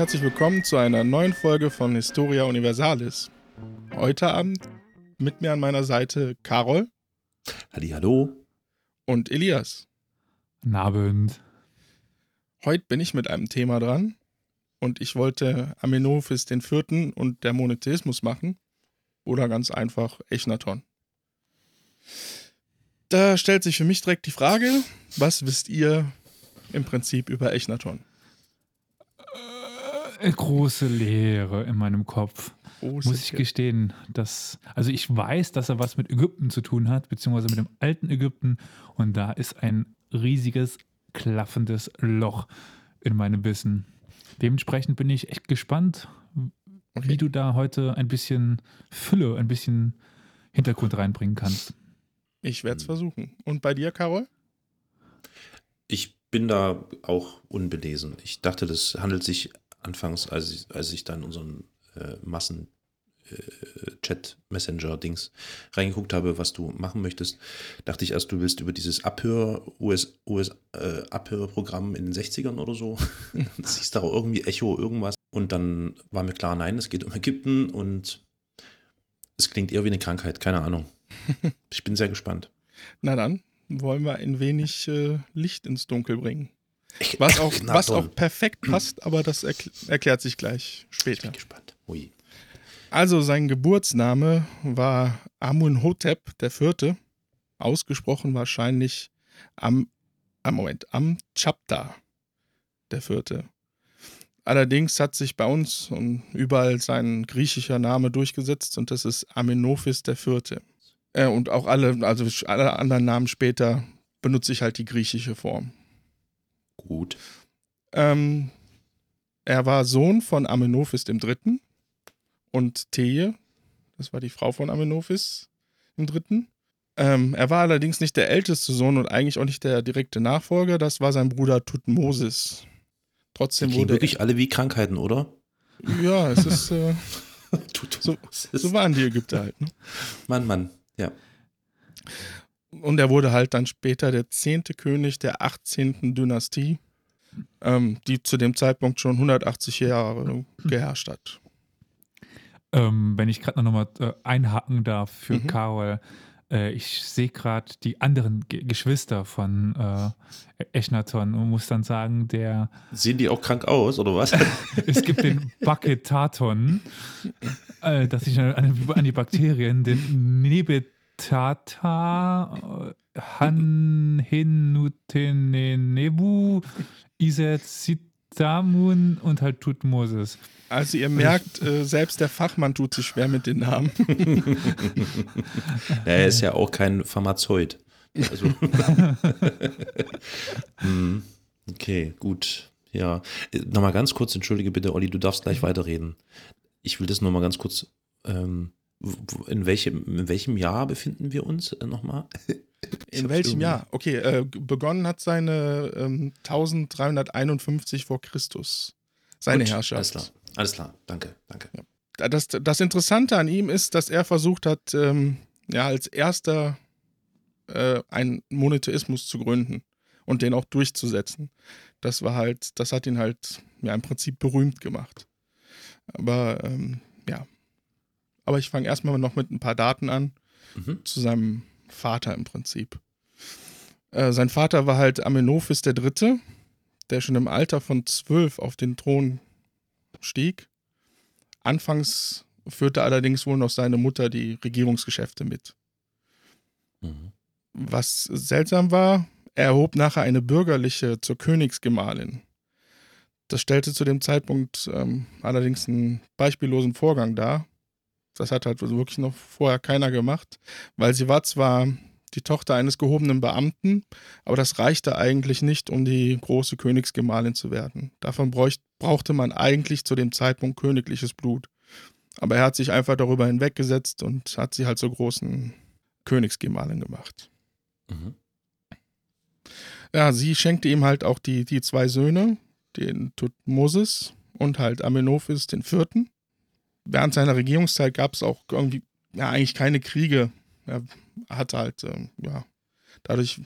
Herzlich willkommen zu einer neuen Folge von Historia Universalis. Heute Abend mit mir an meiner Seite Carol. Hallo. Und Elias. Guten Abend. Heute bin ich mit einem Thema dran und ich wollte Amenophis den Vierten und der Monotheismus machen oder ganz einfach Echnaton. Da stellt sich für mich direkt die Frage, was wisst ihr im Prinzip über Echnaton? Äh, große Leere in meinem Kopf. Große muss ich gestehen, dass, also ich weiß, dass er was mit Ägypten zu tun hat, beziehungsweise mit dem alten Ägypten. Und da ist ein riesiges, klaffendes Loch in meinem Wissen. Dementsprechend bin ich echt gespannt, okay. wie du da heute ein bisschen Fülle, ein bisschen Hintergrund reinbringen kannst. Ich werde es versuchen. Und bei dir, Carol? Ich bin da auch unbelesen. Ich dachte, das handelt sich anfangs, als ich, als ich dann unseren äh, Massen äh, Chat Messenger Dings reingeguckt habe, was du machen möchtest, dachte ich erst, du willst über dieses Abhör US, US äh, Abhörprogramm in den 60ern oder so. Siehst da auch irgendwie Echo irgendwas und dann war mir klar, nein, es geht um Ägypten und es klingt eher wie eine Krankheit, keine Ahnung. Ich bin sehr gespannt. Na dann wollen wir ein wenig äh, Licht ins Dunkel bringen. Was auch, was auch perfekt passt, aber das erkl erklärt sich gleich später. Ich bin gespannt. Ui. Also sein Geburtsname war Amunhotep IV., ausgesprochen wahrscheinlich am, am Moment, am Chapta der Vierte. Allerdings hat sich bei uns und überall sein griechischer Name durchgesetzt und das ist Amenophis IV. Äh, und auch alle, also alle anderen Namen später benutze ich halt die griechische Form. Gut. Ähm, er war Sohn von Amenophis III. und Thee, das war die Frau von Amenophis III. Ähm, er war allerdings nicht der älteste Sohn und eigentlich auch nicht der direkte Nachfolger, das war sein Bruder Tutmosis. Trotzdem wurde. wirklich alle wie Krankheiten, oder? Ja, es ist. Äh, so, so, waren die Ägypter halt. Ne? Mann, Mann, ja. Und er wurde halt dann später der zehnte König der 18. Dynastie, ähm, die zu dem Zeitpunkt schon 180 Jahre geherrscht hat. Ähm, wenn ich gerade noch mal äh, einhaken darf für mhm. Carol, äh, ich sehe gerade die anderen G Geschwister von äh, Echnaton und muss dann sagen, der. Sehen die auch krank aus, oder was? es gibt den Baketaton, äh, das sich an, an, die Bakterien, den Nebet Tata Han Hinutenenebu Iset Sitamun und halt Tutmosis. Also ihr merkt, äh, selbst der Fachmann tut sich schwer mit den Namen. er ist ja auch kein Pharmazeut. Also hm, okay, gut. Ja, nochmal ganz kurz, entschuldige bitte, Olli, du darfst gleich weiterreden. Ich will das nochmal ganz kurz ähm, in welchem, in welchem Jahr befinden wir uns äh, nochmal? In welchem Jahr? Okay, äh, begonnen hat seine ähm, 1351 vor Christus. Seine Gut, Herrschaft. Alles klar, alles klar. Danke, danke. Ja. Das, das Interessante an ihm ist, dass er versucht hat, ähm, ja, als erster äh, einen Monotheismus zu gründen und den auch durchzusetzen. Das war halt, das hat ihn halt ja im Prinzip berühmt gemacht. Aber ähm, ja, aber ich fange erstmal noch mit ein paar Daten an. Mhm. Zu seinem Vater im Prinzip. Äh, sein Vater war halt Amenophis III., der schon im Alter von zwölf auf den Thron stieg. Anfangs führte allerdings wohl noch seine Mutter die Regierungsgeschäfte mit. Mhm. Was seltsam war, er erhob nachher eine bürgerliche zur Königsgemahlin. Das stellte zu dem Zeitpunkt ähm, allerdings einen beispiellosen Vorgang dar, das hat halt wirklich noch vorher keiner gemacht, weil sie war zwar die Tochter eines gehobenen Beamten, aber das reichte eigentlich nicht, um die große Königsgemahlin zu werden. Davon brauchte man eigentlich zu dem Zeitpunkt königliches Blut. Aber er hat sich einfach darüber hinweggesetzt und hat sie halt zur großen Königsgemahlin gemacht. Mhm. Ja, sie schenkte ihm halt auch die, die zwei Söhne, den Tutmosis und halt Amenophis den vierten während seiner Regierungszeit gab es auch irgendwie ja, eigentlich keine Kriege. Er hatte halt, ähm, ja, dadurch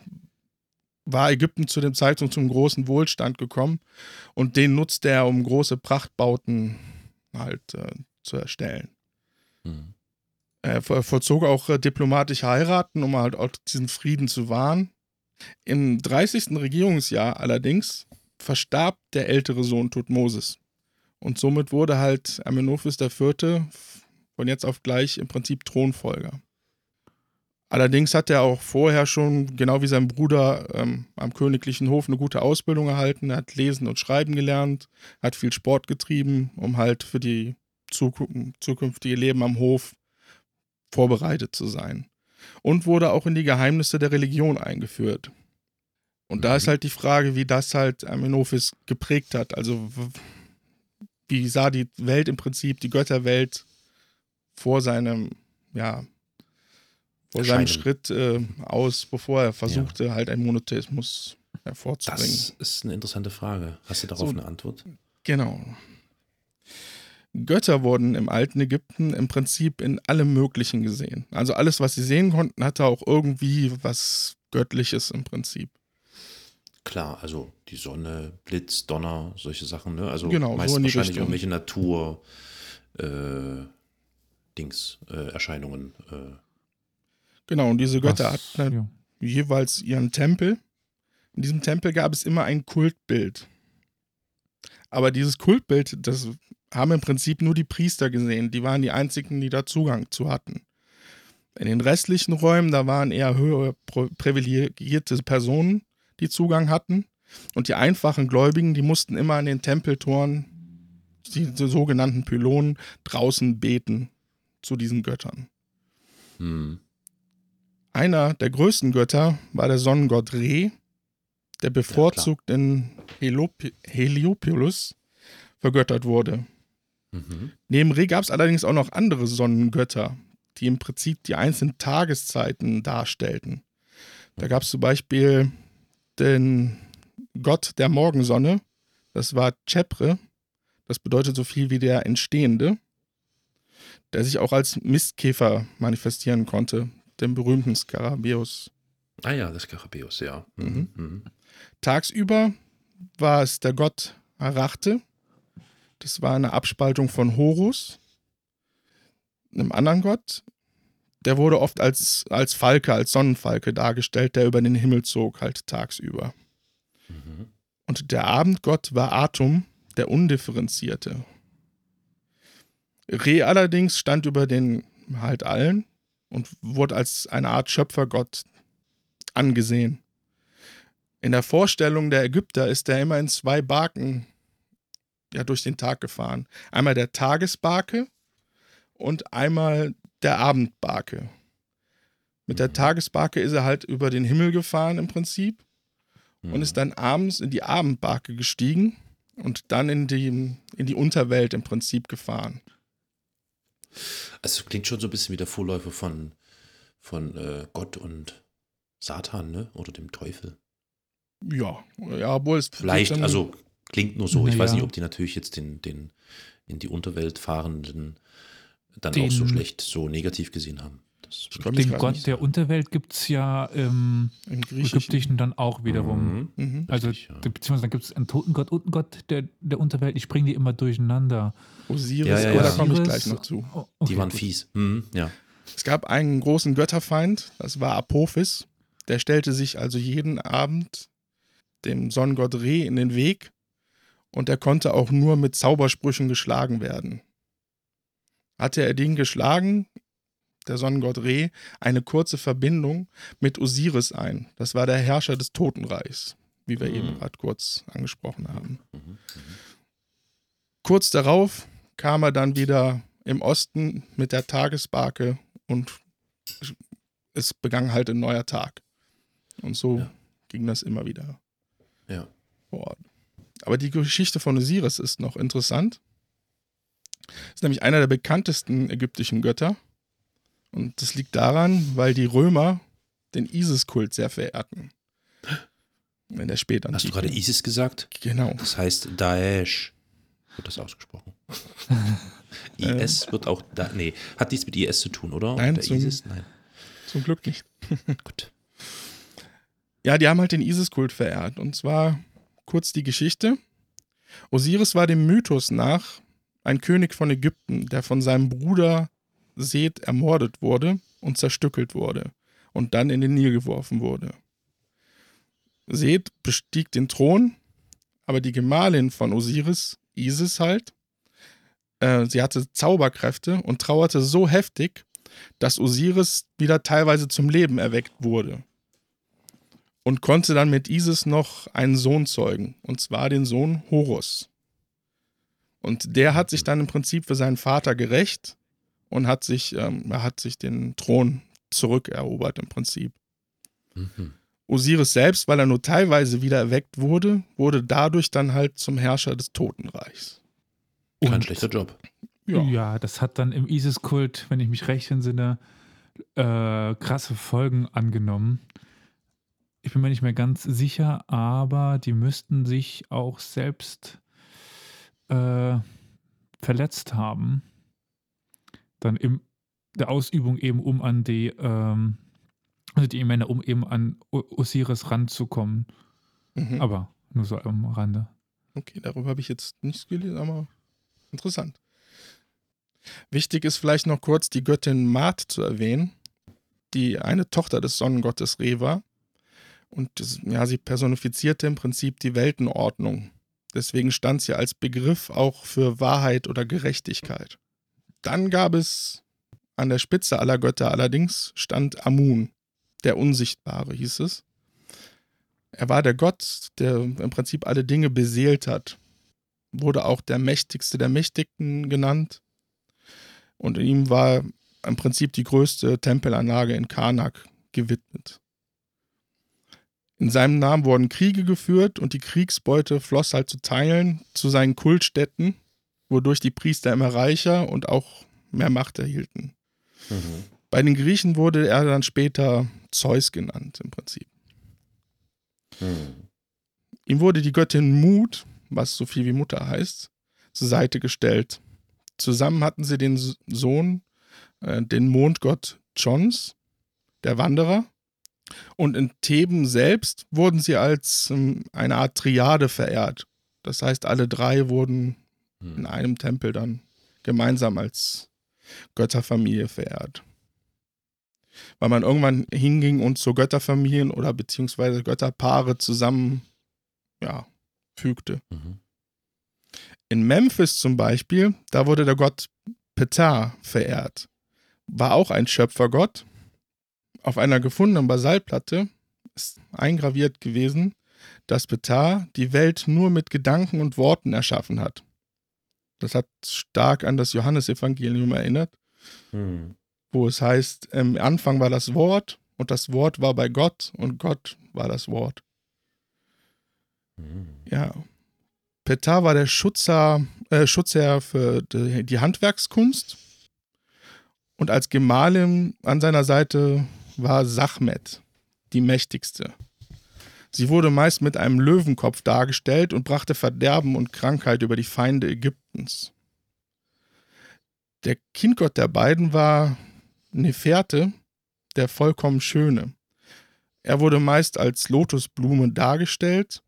war Ägypten zu dem Zeitpunkt zum großen Wohlstand gekommen und den nutzte er, um große Prachtbauten halt äh, zu erstellen. Mhm. Er vollzog auch äh, diplomatische Heiraten, um halt auch diesen Frieden zu wahren. Im 30. Regierungsjahr allerdings verstarb der ältere Sohn Tutmosis. Und somit wurde halt Amenophis IV. von jetzt auf gleich im Prinzip Thronfolger. Allerdings hat er auch vorher schon, genau wie sein Bruder, ähm, am königlichen Hof eine gute Ausbildung erhalten. Er hat lesen und schreiben gelernt, hat viel Sport getrieben, um halt für die zukünftige Leben am Hof vorbereitet zu sein. Und wurde auch in die Geheimnisse der Religion eingeführt. Und mhm. da ist mhm. halt die Frage, wie das halt Amenophis geprägt hat. Also wie sah die Welt im Prinzip, die Götterwelt vor seinem, ja, vor seinem Schritt äh, aus, bevor er versuchte, ja. halt einen Monotheismus hervorzubringen. Das ist eine interessante Frage. Hast du darauf so, eine Antwort? Genau. Götter wurden im alten Ägypten im Prinzip in allem Möglichen gesehen. Also alles, was sie sehen konnten, hatte auch irgendwie was Göttliches im Prinzip. Klar, also die Sonne, Blitz, Donner, solche Sachen, ne? Also genau, meist so wahrscheinlich Richtung. irgendwelche Natur äh, Dings, äh, Erscheinungen. Äh. Genau, und diese Götter was, hatten ja. jeweils ihren Tempel. In diesem Tempel gab es immer ein Kultbild. Aber dieses Kultbild, das haben im Prinzip nur die Priester gesehen. Die waren die einzigen, die da Zugang zu hatten. In den restlichen Räumen, da waren eher höher privilegierte Personen, die Zugang hatten. Und die einfachen Gläubigen, die mussten immer an den Tempeltoren, die, die sogenannten Pylonen, draußen beten zu diesen Göttern. Hm. Einer der größten Götter war der Sonnengott Re, der bevorzugt ja, in Heliop Heliopolis vergöttert wurde. Mhm. Neben Re gab es allerdings auch noch andere Sonnengötter, die im Prinzip die einzelnen Tageszeiten darstellten. Da gab es zum Beispiel den Gott der Morgensonne, das war Chepre, das bedeutet so viel wie der Entstehende, der sich auch als Mistkäfer manifestieren konnte, dem berühmten Skarabäus. Ah ja, das Skarabäus, ja. Mhm. Mhm. Tagsüber war es der Gott Arachte, das war eine Abspaltung von Horus, einem anderen Gott. Der wurde oft als, als Falke, als Sonnenfalke dargestellt, der über den Himmel zog, halt tagsüber. Mhm. Und der Abendgott war Atum, der Undifferenzierte. Re allerdings stand über den halt allen und wurde als eine Art Schöpfergott angesehen. In der Vorstellung der Ägypter ist er immer in zwei Barken ja, durch den Tag gefahren. Einmal der Tagesbarke und einmal der Abendbarke. Mit der mhm. Tagesbarke ist er halt über den Himmel gefahren im Prinzip und ist mhm. dann abends in die Abendbarke gestiegen und dann in die, in die Unterwelt im Prinzip gefahren. Also klingt schon so ein bisschen wie der Vorläufer von, von äh, Gott und Satan, ne? Oder dem Teufel. Ja, ja, obwohl es. Vielleicht, also Klingt nur so. Ich weiß nicht, ob die natürlich jetzt den, den in die Unterwelt fahrenden dann den, auch so schlecht, so negativ gesehen haben. den Gott der Unterwelt gibt es ja im, Im Ägyptischen dann auch wiederum. Mhm. Mhm. Also, Richtig, ja. beziehungsweise dann gibt es einen Totengott und einen Gott der, der Unterwelt. Ich bringe die immer durcheinander. Osiris, ja, ja, aber da komme ich gleich noch zu. Oh, okay, die waren gut. fies. Mhm, ja. Es gab einen großen Götterfeind, das war Apophis. Der stellte sich also jeden Abend dem Sonnengott Re in den Weg und er konnte auch nur mit Zaubersprüchen geschlagen werden. Hatte er den geschlagen, der Sonnengott Re, eine kurze Verbindung mit Osiris ein. Das war der Herrscher des Totenreichs, wie wir mhm. eben gerade kurz angesprochen haben. Mhm. Mhm. Kurz darauf kam er dann wieder im Osten mit der Tagesbarke und es begann halt ein neuer Tag. Und so ja. ging das immer wieder. Ja. Fort. Aber die Geschichte von Osiris ist noch interessant. Ist nämlich einer der bekanntesten ägyptischen Götter. Und das liegt daran, weil die Römer den Isis-Kult sehr verehrten. In der Spätantike. Hast du gerade Isis gesagt? Genau. Das heißt Daesh. Wird das ausgesprochen? IS wird auch da. Nee, hat dies mit IS zu tun, oder? Nein, zum, ISIS? Nein. Zum Glück nicht. Gut. Ja, die haben halt den Isis-Kult verehrt. Und zwar kurz die Geschichte. Osiris war dem Mythos nach ein König von Ägypten, der von seinem Bruder Seth ermordet wurde und zerstückelt wurde und dann in den Nil geworfen wurde. Seth bestieg den Thron, aber die Gemahlin von Osiris, Isis halt, äh, sie hatte Zauberkräfte und trauerte so heftig, dass Osiris wieder teilweise zum Leben erweckt wurde und konnte dann mit Isis noch einen Sohn zeugen, und zwar den Sohn Horus. Und der hat sich dann im Prinzip für seinen Vater gerecht und hat sich, ähm, er hat sich den Thron zurückerobert im Prinzip. Mhm. Osiris selbst, weil er nur teilweise wieder erweckt wurde, wurde dadurch dann halt zum Herrscher des Totenreichs. Kein schlechter Job. Ja. ja. das hat dann im ISIS-Kult, wenn ich mich recht entsinne, äh, krasse Folgen angenommen. Ich bin mir nicht mehr ganz sicher, aber die müssten sich auch selbst äh, verletzt haben. Dann in der Ausübung eben, um an die, ähm, also die Männer, um eben an Osiris ranzukommen. Mhm. Aber nur so am Rande. Okay, darüber habe ich jetzt nichts gelesen, aber interessant. Wichtig ist vielleicht noch kurz die Göttin Maat zu erwähnen, die eine Tochter des Sonnengottes Re war. Und das, ja, sie personifizierte im Prinzip die Weltenordnung. Deswegen stand sie als Begriff auch für Wahrheit oder Gerechtigkeit. Dann gab es an der Spitze aller Götter allerdings stand Amun, der Unsichtbare hieß es. Er war der Gott, der im Prinzip alle Dinge beseelt hat. Wurde auch der Mächtigste der Mächtigen genannt. Und ihm war im Prinzip die größte Tempelanlage in Karnak gewidmet. In seinem Namen wurden Kriege geführt und die Kriegsbeute floss halt zu Teilen zu seinen Kultstätten, wodurch die Priester immer reicher und auch mehr Macht erhielten. Mhm. Bei den Griechen wurde er dann später Zeus genannt, im Prinzip. Mhm. Ihm wurde die Göttin Mut, was so viel wie Mutter heißt, zur Seite gestellt. Zusammen hatten sie den Sohn, äh, den Mondgott Chons, der Wanderer, und in Theben selbst wurden sie als ähm, eine Art Triade verehrt. Das heißt, alle drei wurden hm. in einem Tempel dann gemeinsam als Götterfamilie verehrt. Weil man irgendwann hinging und so Götterfamilien oder beziehungsweise Götterpaare zusammen ja, fügte. Mhm. In Memphis zum Beispiel, da wurde der Gott Ptah verehrt. War auch ein Schöpfergott, auf einer gefundenen Basaltplatte ist eingraviert gewesen, dass Ptah die Welt nur mit Gedanken und Worten erschaffen hat. Das hat stark an das Johannesevangelium erinnert, hm. wo es heißt, im Anfang war das Wort und das Wort war bei Gott und Gott war das Wort. Hm. Ja. Ptah war der Schutzer, äh, Schutzherr für die, die Handwerkskunst und als Gemahlin an seiner Seite war Sachmet, die mächtigste. Sie wurde meist mit einem Löwenkopf dargestellt und brachte Verderben und Krankheit über die Feinde Ägyptens. Der Kindgott der beiden war Neferte, der vollkommen Schöne. Er wurde meist als Lotusblume dargestellt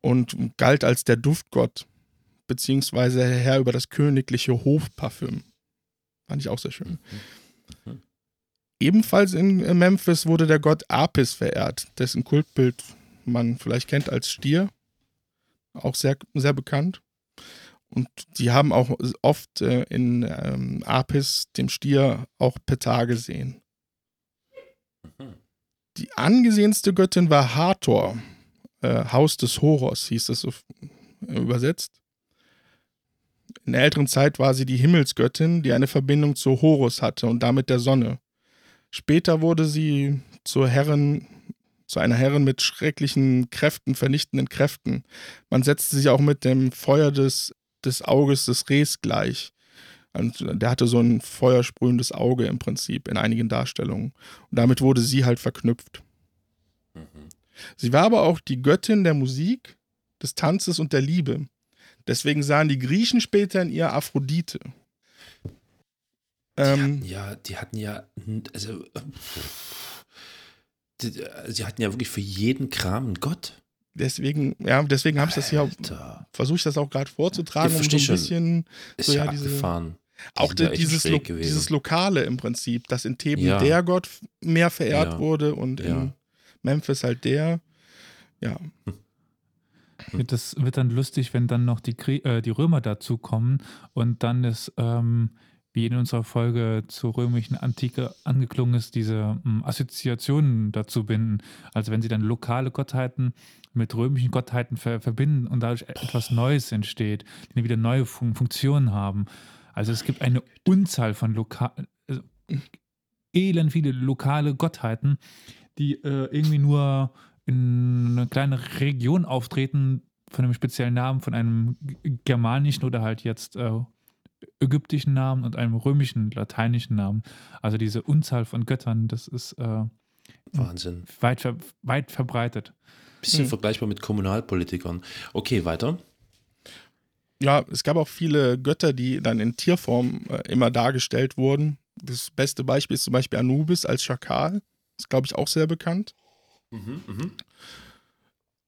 und galt als der Duftgott, beziehungsweise Herr über das königliche Hofparfüm. Fand ich auch sehr schön. Mhm. Ebenfalls in Memphis wurde der Gott Apis verehrt, dessen Kultbild man vielleicht kennt als Stier. Auch sehr, sehr bekannt. Und die haben auch oft äh, in ähm, Apis, dem Stier, auch Petar gesehen. Die angesehenste Göttin war Hathor, äh, Haus des Horus, hieß es so äh, übersetzt. In der älteren Zeit war sie die Himmelsgöttin, die eine Verbindung zu Horus hatte und damit der Sonne. Später wurde sie zur Herrin, zu einer Herrin mit schrecklichen Kräften, vernichtenden Kräften. Man setzte sie auch mit dem Feuer des, des Auges des Rehs gleich. Und der hatte so ein feuersprühendes Auge im Prinzip in einigen Darstellungen. Und damit wurde sie halt verknüpft. Mhm. Sie war aber auch die Göttin der Musik, des Tanzes und der Liebe. Deswegen sahen die Griechen später in ihr Aphrodite. Ähm, die ja, die hatten ja, also sie hatten ja wirklich für jeden Kram einen Gott. Deswegen, ja, deswegen habe ich das hier, versuche ich das auch gerade vorzutragen, um so ein bisschen ist so, ja, ja diese, Die auch die, dieses, Lo dieses Lokale im Prinzip, dass in Theben ja. der Gott mehr verehrt ja. wurde und in Memphis halt der. Ja. Hm. Das wird dann lustig, wenn dann noch die, äh, die Römer dazukommen und dann ist ähm, wie in unserer Folge zur römischen Antike angeklungen ist, diese um, Assoziationen dazu binden. Also wenn sie dann lokale Gottheiten mit römischen Gottheiten ver verbinden und dadurch etwas Neues entsteht, die wieder neue Fun Funktionen haben. Also es gibt eine Unzahl von lokalen, also elend viele lokale Gottheiten, die äh, irgendwie nur in einer kleinen Region auftreten, von einem speziellen Namen, von einem germanischen oder halt jetzt äh, ägyptischen Namen und einem römischen, lateinischen Namen. Also diese Unzahl von Göttern, das ist äh, Wahnsinn. Weit, weit verbreitet. Bisschen hm. vergleichbar mit Kommunalpolitikern. Okay, weiter. Ja, es gab auch viele Götter, die dann in Tierform äh, immer dargestellt wurden. Das beste Beispiel ist zum Beispiel Anubis als Schakal. Ist, glaube ich, auch sehr bekannt. Mhm, mh.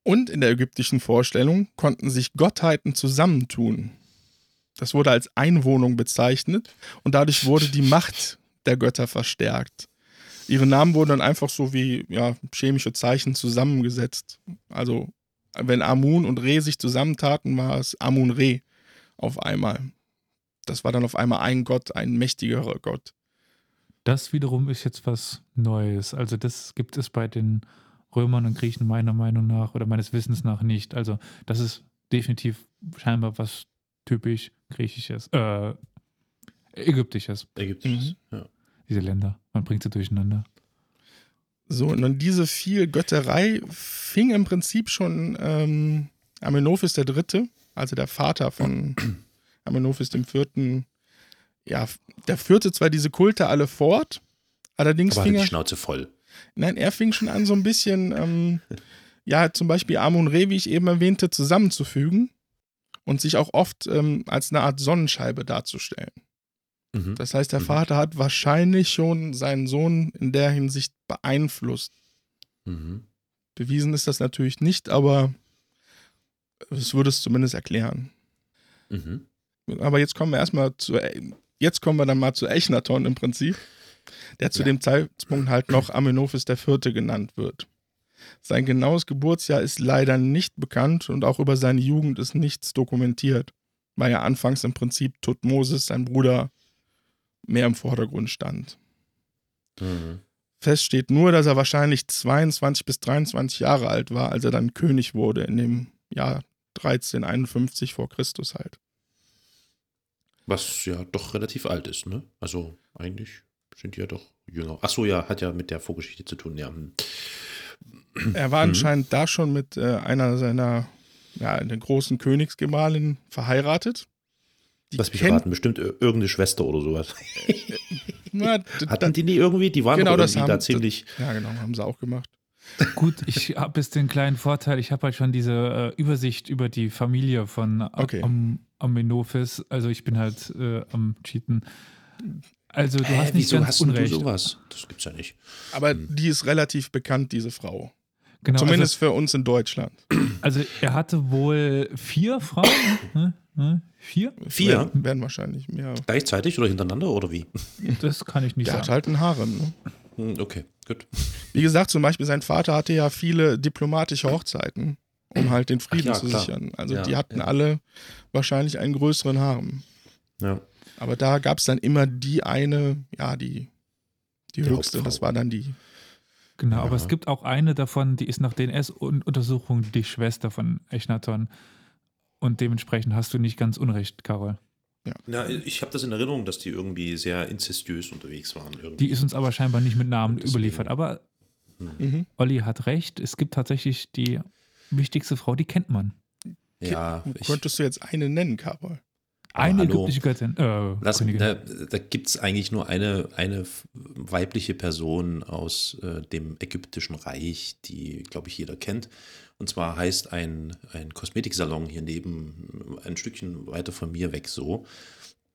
Und in der ägyptischen Vorstellung konnten sich Gottheiten zusammentun. Das wurde als Einwohnung bezeichnet und dadurch wurde die Macht der Götter verstärkt. Ihre Namen wurden dann einfach so wie ja, chemische Zeichen zusammengesetzt. Also, wenn Amun und Re sich zusammentaten, war es Amun-Re auf einmal. Das war dann auf einmal ein Gott, ein mächtigerer Gott. Das wiederum ist jetzt was Neues. Also, das gibt es bei den Römern und Griechen meiner Meinung nach oder meines Wissens nach nicht. Also, das ist definitiv scheinbar was typisch griechisches, äh, ägyptisches. Ägyptisches, mhm. ja. Diese Länder, man bringt sie durcheinander. So, und dann diese viel Götterei fing im Prinzip schon ähm, Amenophis III., also der Vater von Amenophis IV., ja, der führte zwar diese Kulte alle fort, allerdings Aber fing er. die Schnauze voll. Nein, er fing schon an, so ein bisschen, ähm, ja, zum Beispiel Amun-Re, wie ich eben erwähnte, zusammenzufügen und sich auch oft ähm, als eine Art Sonnenscheibe darzustellen. Mhm. Das heißt, der mhm. Vater hat wahrscheinlich schon seinen Sohn in der Hinsicht beeinflusst. Mhm. Bewiesen ist das natürlich nicht, aber es würde es zumindest erklären. Mhm. Aber jetzt kommen wir erstmal zu, jetzt kommen wir dann mal zu Echnaton im Prinzip, der zu ja. dem Zeitpunkt halt noch Amenophis IV. genannt wird. Sein genaues Geburtsjahr ist leider nicht bekannt und auch über seine Jugend ist nichts dokumentiert, weil ja anfangs im Prinzip Tutmosis, sein Bruder, mehr im Vordergrund stand. Mhm. Fest steht nur, dass er wahrscheinlich 22 bis 23 Jahre alt war, als er dann König wurde in dem Jahr 1351 vor Christus halt. Was ja doch relativ alt ist, ne? Also eigentlich sind die ja doch jünger. Achso, ja, hat ja mit der Vorgeschichte zu tun, ja. Er war mhm. anscheinend da schon mit äh, einer seiner ja, einer großen Königsgemahlin verheiratet. Die Lass mich raten, bestimmt irgendeine Schwester oder sowas. Na, Hatten die nie irgendwie? Die waren genau, das haben, da ziemlich. Das, ja, genau, haben sie auch gemacht. Gut, ich habe jetzt den kleinen Vorteil, ich habe halt schon diese äh, Übersicht über die Familie von okay. Am Amenophis. Also ich bin halt äh, am Cheaten. Also du äh, hast nicht wieso ganz hast Unrecht. du sowas? Das gibt's ja nicht. Aber hm. die ist relativ bekannt, diese Frau. Genau, Zumindest also, für uns in Deutschland. Also er hatte wohl vier Frauen. ne? Ne? Vier? Vier? Werden, werden wahrscheinlich mehr. Gleichzeitig oder hintereinander oder wie? Das kann ich nicht Der sagen. hat halt einen Harem. Ne? Hm, okay, gut. Wie gesagt, zum Beispiel sein Vater hatte ja viele diplomatische Hochzeiten, um halt den Frieden ja, zu klar. sichern. Also ja, die hatten ja. alle wahrscheinlich einen größeren Harem. Ja. Aber da gab es dann immer die eine, ja, die, die, die höchste, Hauptfrau. das war dann die Genau, ja. aber es gibt auch eine davon, die ist nach DNS-Untersuchungen die Schwester von Echnaton. Und dementsprechend hast du nicht ganz unrecht, Carol. Ja. Na, ich habe das in Erinnerung, dass die irgendwie sehr inzestiös unterwegs waren. Irgendwie. Die ist uns aber scheinbar nicht mit Namen überliefert. Aber hm. mhm. Olli hat recht, es gibt tatsächlich die wichtigste Frau, die kennt man. Ja, Könntest du jetzt eine nennen, Carol? Eine ägyptische Göttin. Äh, Lass, da da gibt es eigentlich nur eine, eine weibliche Person aus äh, dem ägyptischen Reich, die, glaube ich, jeder kennt. Und zwar heißt ein, ein Kosmetiksalon hier neben, ein Stückchen weiter von mir weg so.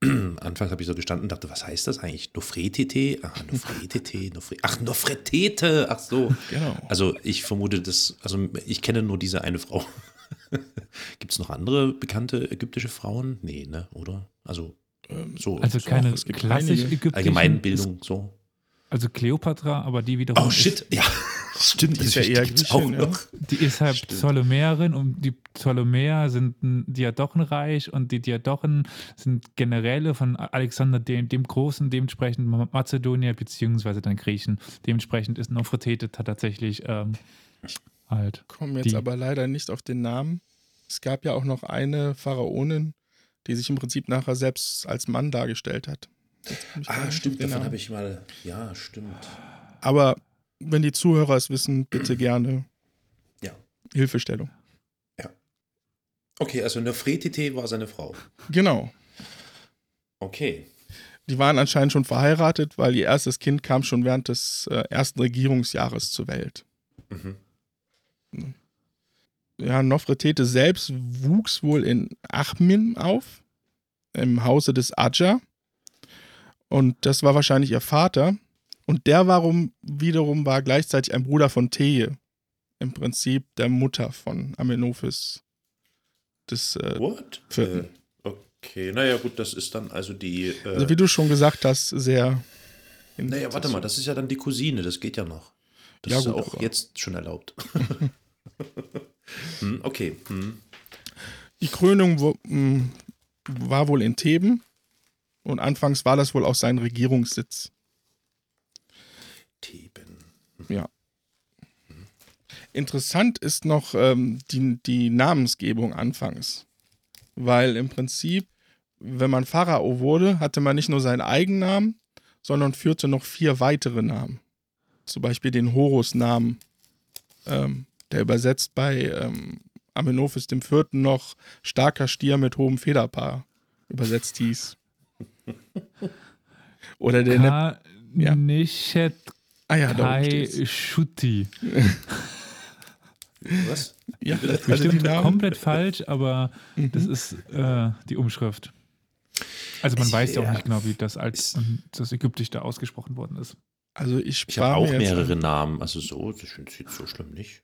Anfangs habe ich so gestanden und dachte, was heißt das eigentlich? Nofretete? Ah, Nofretete, Nofre ach, Nofretete, ach so. Genau. Also ich vermute, dass, also ich kenne nur diese eine Frau. Gibt es noch andere bekannte ägyptische Frauen? Nee, ne, oder? Also ähm, so. Also keine klassisch ägyptische. Allgemeinbildung, so. Also Kleopatra, aber die wiederum. Oh shit, ja. Stimmt, die ist ja eher Griechin, ja. Die ist halt Stimmt. Ptolemäerin und die Ptolemäer sind ein Diadochenreich und die Diadochen sind Generäle von Alexander dem, dem Großen, dementsprechend Mazedonier beziehungsweise dann Griechen. Dementsprechend ist Nofretete tatsächlich ähm, halt. Ich komme jetzt aber leider nicht auf den Namen. Es gab ja auch noch eine Pharaonin, die sich im Prinzip nachher selbst als Mann dargestellt hat. Ah, stimmt, davon habe ich mal. Ja, stimmt. Aber wenn die Zuhörer es wissen, bitte gerne ja. Hilfestellung. Ja. Okay, also Nefretiti war seine Frau. Genau. Okay. Die waren anscheinend schon verheiratet, weil ihr erstes Kind kam schon während des äh, ersten Regierungsjahres zur Welt. Mhm. Ja, Nofretete selbst wuchs wohl in Achmin auf, im Hause des Adja. Und das war wahrscheinlich ihr Vater. Und der warum wiederum war gleichzeitig ein Bruder von Thee. Im Prinzip der Mutter von Amenophis. Des äh, What? Äh, okay, naja, gut, das ist dann also die. Äh, also wie du schon gesagt hast, sehr. Naja, warte mal, das ist ja dann die Cousine, das geht ja noch. Das ja, ist gut, auch aber. jetzt schon erlaubt. hm, okay. Hm. Die Krönung wo, hm, war wohl in Theben und anfangs war das wohl auch sein Regierungssitz. Theben. Ja. Interessant ist noch ähm, die, die Namensgebung anfangs. Weil im Prinzip, wenn man Pharao wurde, hatte man nicht nur seinen Eigennamen, sondern führte noch vier weitere Namen. Zum Beispiel den Horus-Namen, ähm, der übersetzt bei ähm, Amenophis IV. noch starker Stier mit hohem Federpaar übersetzt hieß. Oder der Ka ja. Nishet ah, ja, Kai Schutti. Was? Ja, das bestimmt also komplett falsch, aber mhm. das ist äh, die Umschrift. Also man ich, weiß ja auch nicht genau, wie das als das Ägyptisch da ausgesprochen worden ist. Also ich, ich habe auch mehrere Namen, also so, das finde ich so schlimm nicht.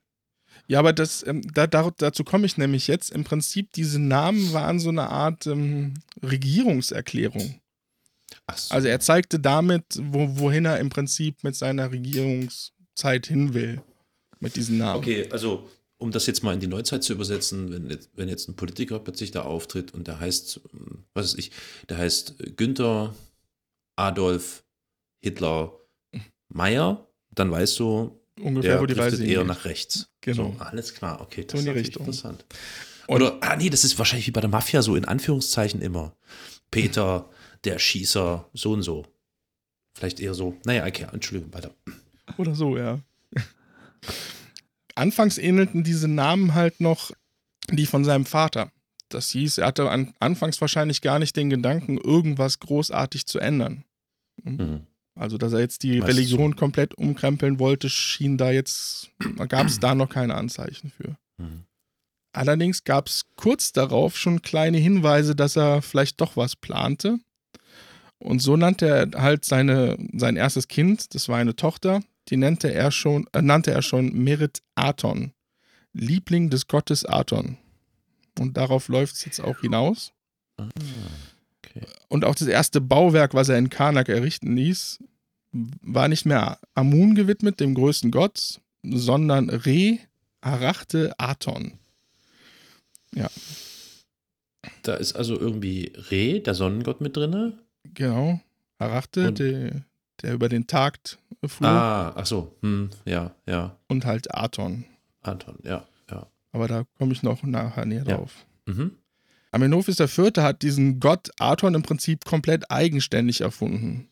Ja, aber das, ähm, da, dazu komme ich nämlich jetzt. Im Prinzip, diese Namen waren so eine Art ähm, Regierungserklärung. So. Also er zeigte damit, wo, wohin er im Prinzip mit seiner Regierungszeit hin will. Mit diesen Namen. Okay, also um das jetzt mal in die Neuzeit zu übersetzen, wenn jetzt, wenn jetzt ein Politiker plötzlich da auftritt und der heißt, was weiß ich, der heißt Günther Adolf Hitler Meyer, dann weißt du, ungefähr, der wo die Reise eher nach rechts. Genau. So, alles klar, okay, das so ist interessant. Oder, ah nee, das ist wahrscheinlich wie bei der Mafia so, in Anführungszeichen immer. Peter, der Schießer, so und so. Vielleicht eher so. Naja, okay, Entschuldigung, weiter. Oder so, ja. Anfangs ähnelten diese Namen halt noch die von seinem Vater. Das hieß, er hatte an, anfangs wahrscheinlich gar nicht den Gedanken, irgendwas großartig zu ändern. Mhm. Also, dass er jetzt die Was Religion komplett umkrempeln wollte, schien da jetzt, gab es da noch keine Anzeichen für. Mhm. Allerdings gab es kurz darauf schon kleine Hinweise, dass er vielleicht doch was plante. Und so nannte er halt seine, sein erstes Kind, das war eine Tochter, die nannte er schon, äh, nannte er schon Merit Aton, Liebling des Gottes Aton. Und darauf läuft es jetzt auch hinaus. Ah, okay. Und auch das erste Bauwerk, was er in Karnak errichten ließ, war nicht mehr Amun gewidmet, dem größten Gott, sondern Re Arachte Aton. Ja. Da ist also irgendwie Re, der Sonnengott, mit drinne. Genau. Arachte, der, der über den Tag fuhr. Ah, ach so. Hm, ja, ja. Und halt Aton. Aton, ja, ja. Aber da komme ich noch nachher näher ja. drauf. Mhm. Amenophis IV. hat diesen Gott Aton im Prinzip komplett eigenständig erfunden.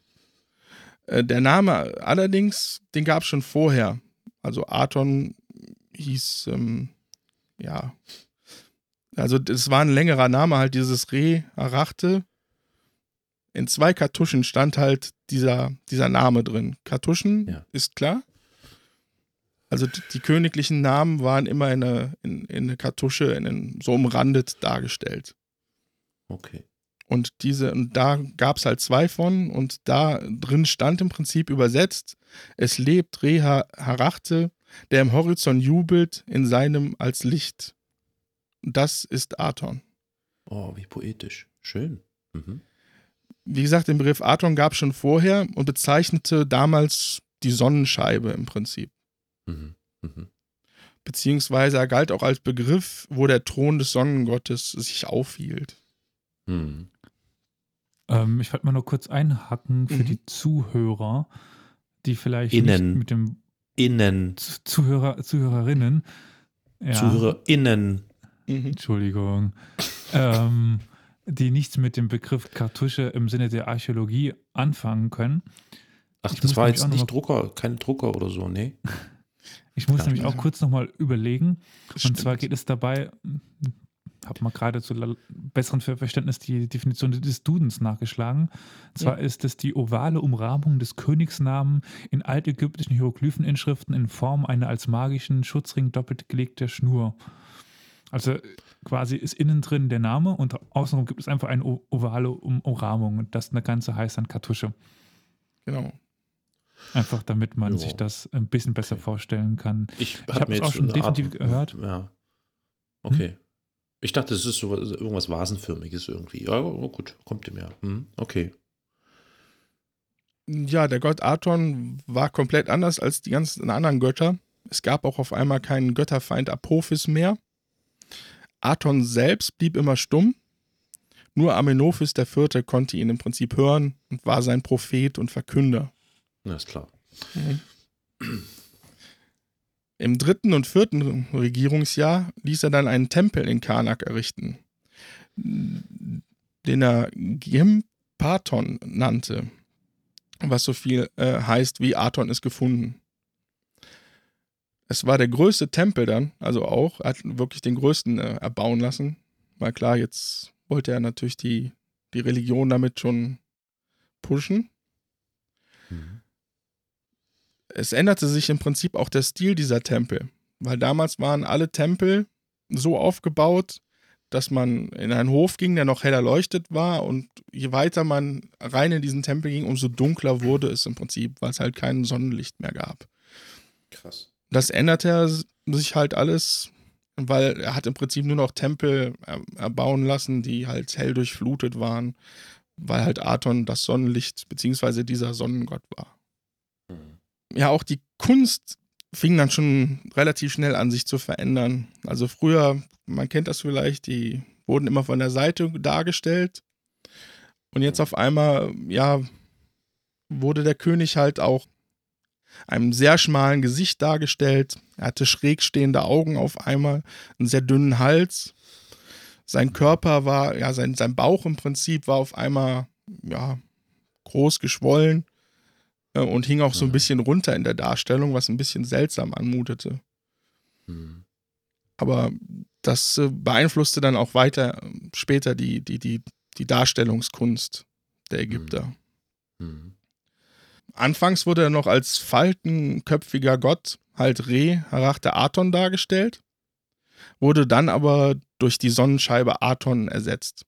Äh, der Name allerdings, den gab es schon vorher. Also Aton hieß, ähm, ja, also es war ein längerer Name, halt dieses Re Arachte in zwei Kartuschen stand halt dieser, dieser Name drin. Kartuschen ja. ist klar. Also die, die, königlichen Namen waren immer in eine, in, in eine Kartusche, in einen, so umrandet dargestellt. Okay. Und diese, und da gab es halt zwei von und da drin stand im Prinzip übersetzt, es lebt Reha Harachte, der im Horizont jubelt in seinem als Licht. Das ist Aton. Oh, wie poetisch. Schön. Mhm. Wie gesagt, den Begriff Aton gab es schon vorher und bezeichnete damals die Sonnenscheibe im Prinzip. Mhm. Mhm. Beziehungsweise er galt auch als Begriff, wo der Thron des Sonnengottes sich aufhielt. Mhm. Ähm, ich wollte mal nur kurz einhacken für mhm. die Zuhörer, die vielleicht Innen. mit dem Innen. Zuhörer, Zuhörerinnen. Ja. ZuhörerInnen. Mhm. Entschuldigung. ähm, die nichts mit dem Begriff Kartusche im Sinne der Archäologie anfangen können. Ach, ich das war jetzt nicht Drucker, kein Drucker oder so, nee. ich muss nämlich auch kurz nochmal überlegen. Und zwar geht es dabei, habe mal gerade zu besseren Verständnis die Definition des Dudens nachgeschlagen. Und zwar ja. ist es die ovale Umrahmung des Königsnamen in altägyptischen Hieroglypheninschriften in Form einer als magischen Schutzring doppelt gelegter Schnur. Also quasi ist innen drin der Name und außenrum gibt es einfach eine ovale Umrahmung und das eine ganze heißt dann Kartusche. Genau. Einfach damit man jo. sich das ein bisschen besser okay. vorstellen kann. Ich, ich habe es auch schon definitiv Art, gehört. Ja. Okay. Hm? Ich dachte, es ist so irgendwas Vasenförmiges irgendwie. Ja, oh gut, kommt dem ja. Hm, okay. Ja, der Gott Aton war komplett anders als die ganzen anderen Götter. Es gab auch auf einmal keinen Götterfeind Apophis mehr. Aton selbst blieb immer stumm. Nur Amenophis IV. konnte ihn im Prinzip hören und war sein Prophet und Verkünder. Na, ist klar. Mhm. Im dritten und vierten Regierungsjahr ließ er dann einen Tempel in Karnak errichten, den er Gimpaton nannte, was so viel äh, heißt wie Aton ist gefunden. Es war der größte Tempel dann, also auch, er hat wirklich den größten äh, erbauen lassen. Weil klar, jetzt wollte er natürlich die, die Religion damit schon pushen. Mhm es änderte sich im Prinzip auch der Stil dieser Tempel, weil damals waren alle Tempel so aufgebaut, dass man in einen Hof ging, der noch heller leuchtet war und je weiter man rein in diesen Tempel ging, umso dunkler wurde es im Prinzip, weil es halt kein Sonnenlicht mehr gab. Krass. Das änderte sich halt alles, weil er hat im Prinzip nur noch Tempel erbauen lassen, die halt hell durchflutet waren, weil halt Aton das Sonnenlicht beziehungsweise dieser Sonnengott war ja, auch die Kunst fing dann schon relativ schnell an, sich zu verändern. Also früher, man kennt das vielleicht, die wurden immer von der Seite dargestellt. Und jetzt auf einmal, ja, wurde der König halt auch einem sehr schmalen Gesicht dargestellt. Er hatte schräg stehende Augen auf einmal, einen sehr dünnen Hals. Sein Körper war, ja, sein, sein Bauch im Prinzip war auf einmal, ja, groß geschwollen. Äh, und hing auch so ein bisschen runter in der Darstellung, was ein bisschen seltsam anmutete. Mhm. Aber das äh, beeinflusste dann auch weiter ähm, später die, die, die, die Darstellungskunst der Ägypter. Mhm. mhm. Anfangs wurde er noch als faltenköpfiger Gott, halt Re, Harachte Aton dargestellt, wurde dann aber durch die Sonnenscheibe Aton ersetzt.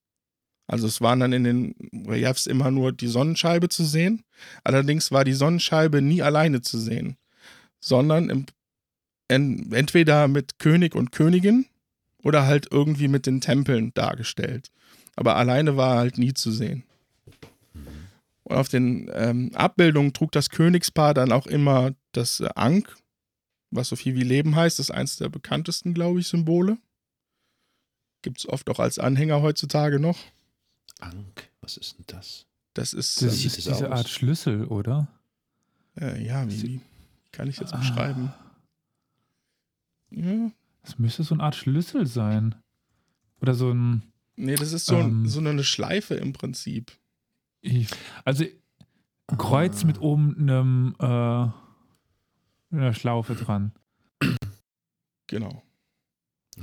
Also es waren dann in den Reliefs immer nur die Sonnenscheibe zu sehen. Allerdings war die Sonnenscheibe nie alleine zu sehen, sondern im, en, entweder mit König und Königin oder halt irgendwie mit den Tempeln dargestellt. Aber alleine war halt nie zu sehen. Und auf den ähm, Abbildungen trug das Königspaar dann auch immer das äh, Ankh, was so viel wie Leben heißt. Das ist eins der bekanntesten, glaube ich, Symbole. Gibt es oft auch als Anhänger heutzutage noch. Ank, was ist denn das? Das ist, das ist diese aus? Art Schlüssel, oder? Äh, ja, wie, wie, kann ich jetzt ah. beschreiben? Ja. Das müsste so eine Art Schlüssel sein. Oder so ein. Nee, das ist so, ähm, so eine Schleife im Prinzip. Ich, also Kreuz ah. mit oben einem, äh, einer Schlaufe dran. Genau.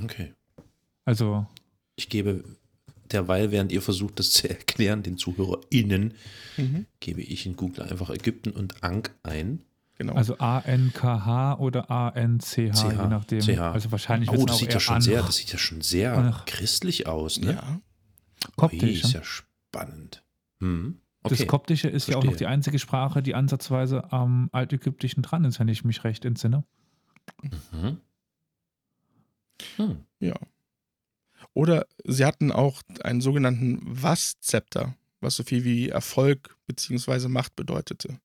Okay. Also. Ich gebe derweil, während ihr versucht, das zu erklären, den ZuhörerInnen, mhm. gebe ich in Google einfach Ägypten und Ankh ein. Genau. Also A-N-K-H oder A-N-C-H, je nachdem. CH. Also wahrscheinlich oh, das sieht ja schon sehr, das sieht ja schon sehr Ach. christlich aus, ne? Ja. Koptisch. Ui, ist ja Spannend. Hm. Okay. Das Koptische ist Verstehe. ja auch noch die einzige Sprache, die ansatzweise am Altägyptischen dran ist, wenn ich mich recht entsinne. Mhm. Hm. Ja. Oder sie hatten auch einen sogenannten Was-Zepter, was so viel wie Erfolg bzw. Macht bedeutete.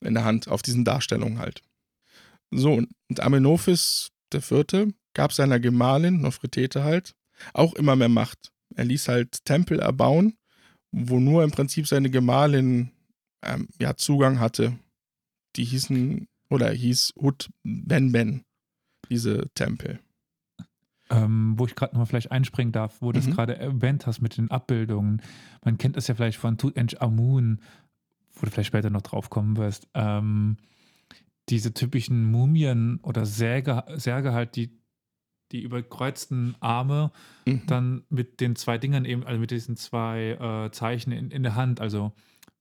In der Hand, auf diesen Darstellungen halt. So, und Amenophis IV. gab seiner Gemahlin, Nofretete halt, auch immer mehr Macht. Er ließ halt Tempel erbauen, wo nur im Prinzip seine Gemahlin ähm, ja, Zugang hatte. Die hießen, oder hieß Hut Ben Ben, diese Tempel. Ähm, wo ich gerade nochmal vielleicht einspringen darf, wo du mhm. das gerade erwähnt hast mit den Abbildungen. Man kennt das ja vielleicht von Tutanchamun, wo du vielleicht später noch drauf kommen wirst. Ähm, diese typischen Mumien oder Särge, Särge halt, die, die überkreuzten Arme, mhm. dann mit den zwei Dingern eben, also mit diesen zwei äh, Zeichen in, in der Hand, also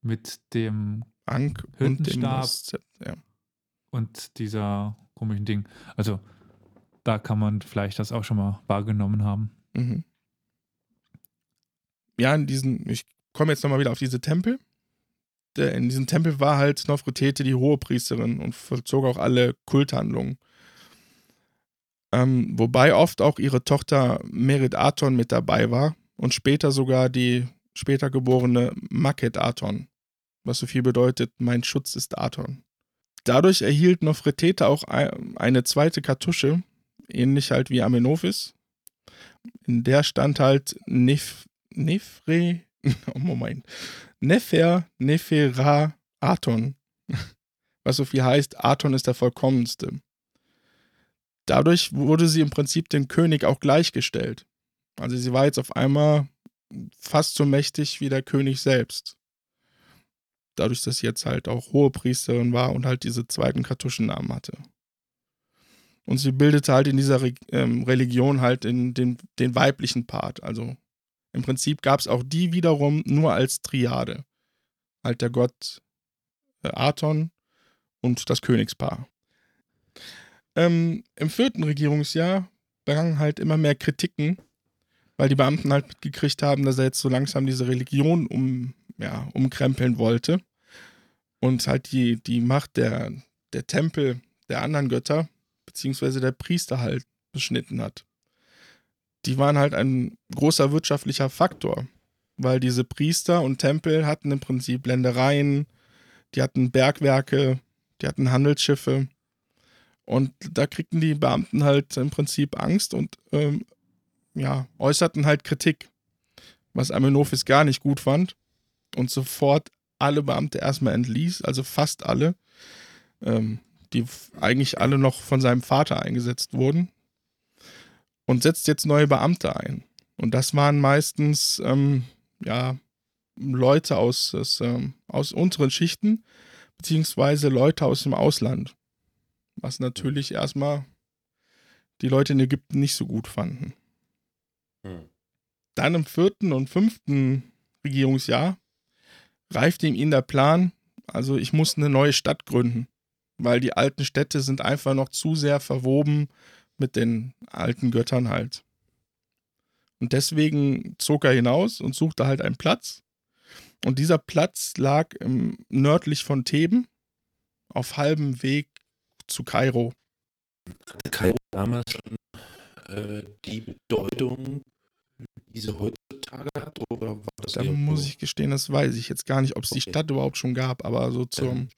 mit dem Ank Hüttenstab und, dem ja. und dieser komischen Ding. Also da kann man vielleicht das auch schon mal wahrgenommen haben. Mhm. Ja, in diesen, ich komme jetzt nochmal wieder auf diese Tempel. Der, in diesem Tempel war halt Nofretete die Hohepriesterin und vollzog auch alle Kulthandlungen. Ähm, wobei oft auch ihre Tochter Merit Aton mit dabei war und später sogar die später geborene Maket Aton, was so viel bedeutet, mein Schutz ist Aton. Dadurch erhielt Nofretete auch eine zweite Kartusche, ähnlich halt wie Amenophis. In der stand halt Nef, Nefre, oh Moment, Nefer, Nefera, Aton. Was so viel heißt, Aton ist der vollkommenste. Dadurch wurde sie im Prinzip dem König auch gleichgestellt. Also sie war jetzt auf einmal fast so mächtig wie der König selbst. Dadurch, dass sie jetzt halt auch hohe Priesterin war und halt diese zweiten Kartuschennamen hatte. Und sie bildete halt in dieser Re ähm, Religion halt in den, den weiblichen Part. Also im Prinzip gab es auch die wiederum nur als Triade. Halt der Gott äh, Aton und das Königspaar. Ähm, Im vierten Regierungsjahr begangen halt immer mehr Kritiken, weil die Beamten halt mitgekriegt haben, dass er jetzt so langsam diese Religion um, ja, umkrempeln wollte. Und halt die, die Macht der, der Tempel der anderen Götter beziehungsweise der Priester halt beschnitten hat. Die waren halt ein großer wirtschaftlicher Faktor, weil diese Priester und Tempel hatten im Prinzip Ländereien, die hatten Bergwerke, die hatten Handelsschiffe und da kriegten die Beamten halt im Prinzip Angst und ähm, ja, äußerten halt Kritik, was Amenophis gar nicht gut fand und sofort alle Beamte erstmal entließ, also fast alle. Ähm, die eigentlich alle noch von seinem Vater eingesetzt wurden. Und setzt jetzt neue Beamte ein. Und das waren meistens ähm, ja, Leute aus, aus, ähm, aus unteren Schichten, beziehungsweise Leute aus dem Ausland. Was natürlich erstmal die Leute in Ägypten nicht so gut fanden. Hm. Dann im vierten und fünften Regierungsjahr reifte ihm der Plan, also ich muss eine neue Stadt gründen weil die alten Städte sind einfach noch zu sehr verwoben mit den alten Göttern halt. Und deswegen zog er hinaus und suchte halt einen Platz. Und dieser Platz lag im, nördlich von Theben, auf halbem Weg zu Kairo. Hatte Kairo damals schon äh, die Bedeutung, die sie heutzutage hat? Oder war das da muss ich gestehen, das weiß ich jetzt gar nicht, ob es okay. die Stadt überhaupt schon gab, aber so zum.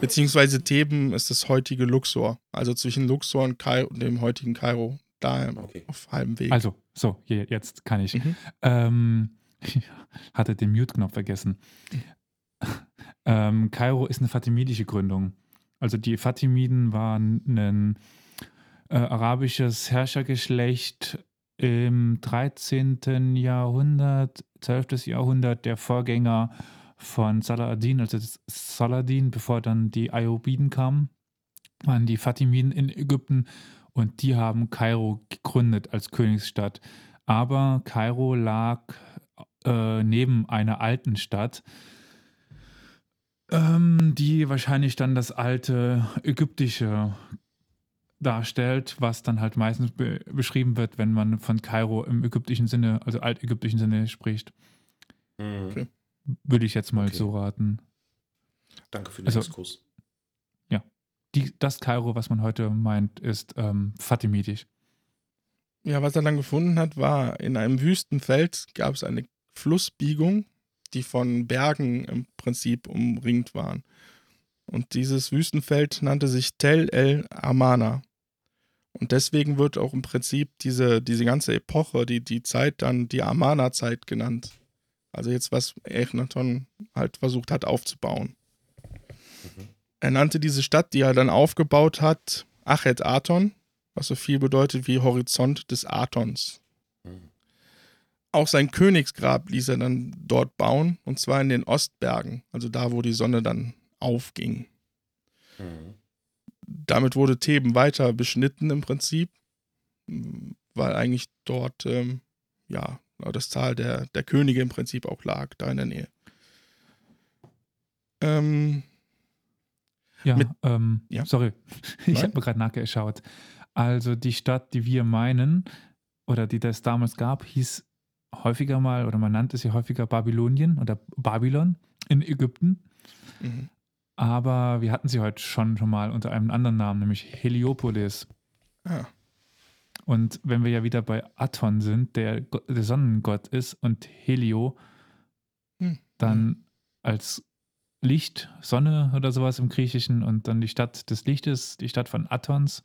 Beziehungsweise Theben ist das heutige Luxor. Also zwischen Luxor und, Kairo, dem heutigen Kairo. Da okay. auf halbem Weg. Also, so, jetzt kann ich. Mhm. Ähm, ich hatte den Mute-Knopf vergessen. Ähm, Kairo ist eine fatimidische Gründung. Also die Fatimiden waren ein äh, arabisches Herrschergeschlecht im 13. Jahrhundert, 12. Jahrhundert, der Vorgänger von Saladin, also Saladin, bevor dann die Ayyubiden kamen, waren die Fatimiden in Ägypten und die haben Kairo gegründet als Königsstadt. Aber Kairo lag äh, neben einer alten Stadt, ähm, die wahrscheinlich dann das alte ägyptische darstellt, was dann halt meistens be beschrieben wird, wenn man von Kairo im ägyptischen Sinne, also altägyptischen Sinne spricht. Mhm. Okay. Würde ich jetzt mal okay. so raten. Danke für den also, Exkurs. Ja. Die, das Kairo, was man heute meint, ist ähm, fatimitisch. Ja, was er dann gefunden hat, war in einem Wüstenfeld gab es eine Flussbiegung, die von Bergen im Prinzip umringt waren. Und dieses Wüstenfeld nannte sich Tel el Amana. Und deswegen wird auch im Prinzip diese, diese ganze Epoche, die, die Zeit dann die Amana-Zeit genannt. Also jetzt, was Echnaton halt versucht hat aufzubauen. Mhm. Er nannte diese Stadt, die er dann aufgebaut hat, Achet Aton, was so viel bedeutet wie Horizont des Atons. Mhm. Auch sein Königsgrab ließ er dann dort bauen, und zwar in den Ostbergen, also da, wo die Sonne dann aufging. Mhm damit wurde Theben weiter beschnitten im Prinzip, weil eigentlich dort ähm, ja das Tal der, der Könige im Prinzip auch lag, da in der Nähe. Ähm, ja, mit, ähm, ja, sorry, ich habe mir gerade nachgeschaut. Also die Stadt, die wir meinen, oder die das damals gab, hieß häufiger mal, oder man nannte sie häufiger Babylonien oder Babylon in Ägypten. Mhm. Aber wir hatten sie heute schon, schon mal unter einem anderen Namen, nämlich Heliopolis. Ah. Und wenn wir ja wieder bei Aton sind, der, der Sonnengott ist, und Helio, hm. dann als Licht, Sonne oder sowas im Griechischen und dann die Stadt des Lichtes, die Stadt von Atons.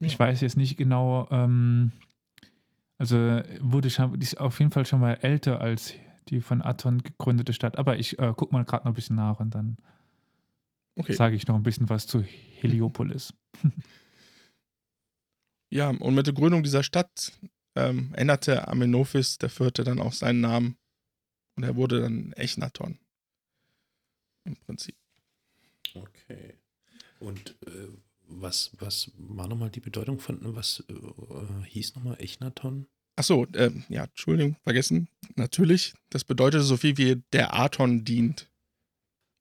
Ja. Ich weiß jetzt nicht genau, ähm, also wurde schon, die ist auf jeden Fall schon mal älter als die von Aton gegründete Stadt. Aber ich äh, gucke mal gerade noch ein bisschen nach und dann okay. sage ich noch ein bisschen was zu Heliopolis. ja, und mit der Gründung dieser Stadt ähm, änderte Amenophis IV. dann auch seinen Namen. Und er wurde dann Echnaton. Im Prinzip. Okay. Und äh, was, was war nochmal die Bedeutung von, was äh, hieß nochmal Echnaton? Achso, äh, ja, Entschuldigung, vergessen. Natürlich, das bedeutet so viel wie der Aton dient.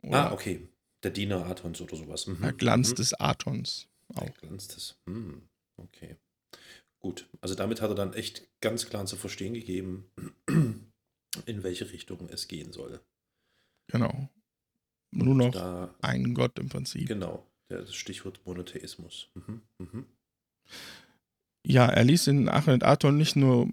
Oder ah, okay. Der Diener Atons oder sowas. Mhm. Der Glanz mhm. des Atons. Auch. Der Glanz des. Mhm. Okay. Gut. Also damit hat er dann echt ganz klar zu verstehen gegeben, in welche Richtung es gehen soll. Genau. Nur noch da, ein Gott im Prinzip. Genau. Das Stichwort Monotheismus. Mhm. Mhm. Ja, er ließ in Aton nicht nur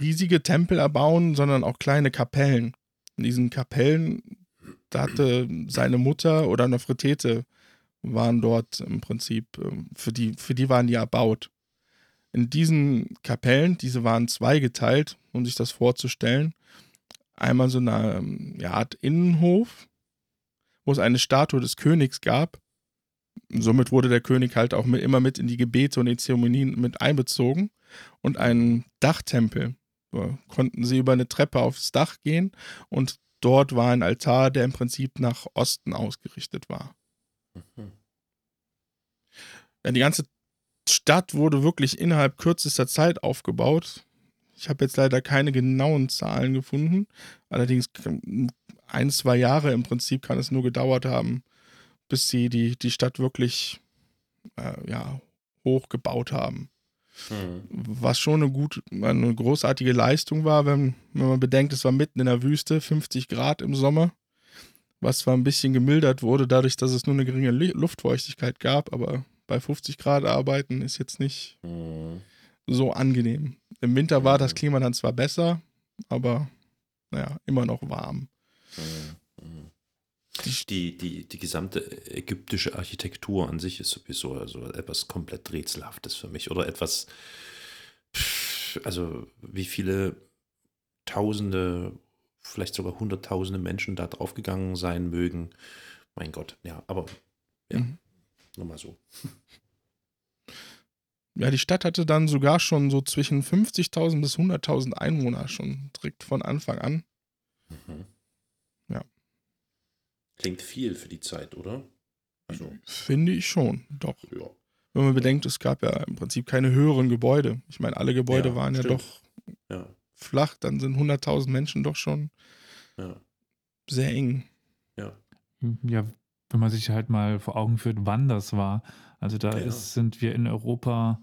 riesige Tempel erbauen, sondern auch kleine Kapellen. In diesen Kapellen, da hatte seine Mutter oder Nofretete waren dort im Prinzip, ähm, für die, für die waren die erbaut. In diesen Kapellen, diese waren zweigeteilt, um sich das vorzustellen. Einmal so eine ähm, ja, Art Innenhof, wo es eine Statue des Königs gab somit wurde der König halt auch mit, immer mit in die Gebete und die Zeremonien mit einbezogen. Und einen Dachtempel. So, konnten sie über eine Treppe aufs Dach gehen und dort war ein Altar, der im Prinzip nach Osten ausgerichtet war. Ja, die ganze Stadt wurde wirklich innerhalb kürzester Zeit aufgebaut. Ich habe jetzt leider keine genauen Zahlen gefunden. Allerdings ein, zwei Jahre im Prinzip kann es nur gedauert haben, bis sie die, die Stadt wirklich äh, ja, hochgebaut haben. Mhm. Was schon eine gut, eine großartige Leistung war, wenn, wenn man bedenkt, es war mitten in der Wüste, 50 Grad im Sommer, was zwar ein bisschen gemildert wurde, dadurch, dass es nur eine geringe Luftfeuchtigkeit gab, aber bei 50 Grad arbeiten ist jetzt nicht mhm. so angenehm. Im Winter war das hm. Klima dann zwar besser, aber naja, immer noch warm. Mhm. Die, die, die gesamte ägyptische Architektur an sich ist sowieso also etwas komplett Rätselhaftes für mich. Oder etwas, also wie viele Tausende, vielleicht sogar Hunderttausende Menschen da draufgegangen sein mögen. Mein Gott, ja, aber ja, mhm. Nur mal so. Ja, die Stadt hatte dann sogar schon so zwischen 50.000 bis 100.000 Einwohner schon direkt von Anfang an. Mhm. Klingt viel für die Zeit, oder? Also. Finde ich schon, doch. Ja. Wenn man bedenkt, es gab ja im Prinzip keine höheren Gebäude. Ich meine, alle Gebäude ja, waren stimmt. ja doch ja. flach, dann sind 100.000 Menschen doch schon sehr eng. Ja. Ja, wenn man sich halt mal vor Augen führt, wann das war. Also da ist, sind wir in Europa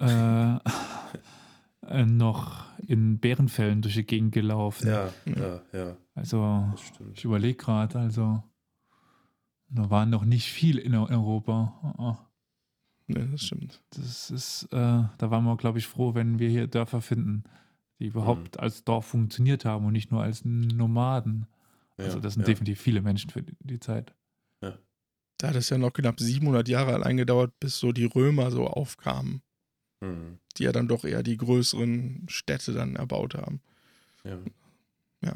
äh, äh, noch in Bärenfällen durch die Gegend gelaufen. Ja, ja, ja. Also, ich überlege gerade, also, da waren noch nicht viel in Europa. Oh. oh. Nee, das stimmt. Das ist, äh, da waren wir, glaube ich, froh, wenn wir hier Dörfer finden, die überhaupt mhm. als Dorf funktioniert haben und nicht nur als Nomaden. Ja, also, das sind ja. definitiv viele Menschen für die, die Zeit. Da hat es ja noch knapp 700 Jahre allein gedauert, bis so die Römer so aufkamen. Mhm. Die ja dann doch eher die größeren Städte dann erbaut haben. Ja. ja.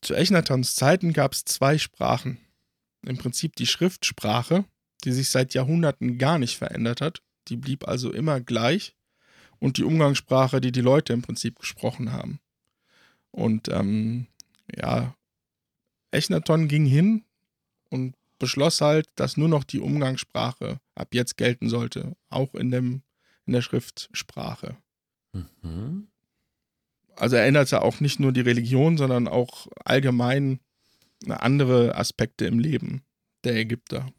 Zu Echnatons Zeiten gab es zwei Sprachen. Im Prinzip die Schriftsprache, die sich seit Jahrhunderten gar nicht verändert hat. Die blieb also immer gleich. Und die Umgangssprache, die die Leute im Prinzip gesprochen haben. Und ähm, ja, Echnaton ging hin und beschloss halt, dass nur noch die Umgangssprache ab jetzt gelten sollte, auch in, dem, in der Schriftsprache. Mhm. Also er änderte auch nicht nur die Religion, sondern auch allgemein andere Aspekte im Leben der Ägypter.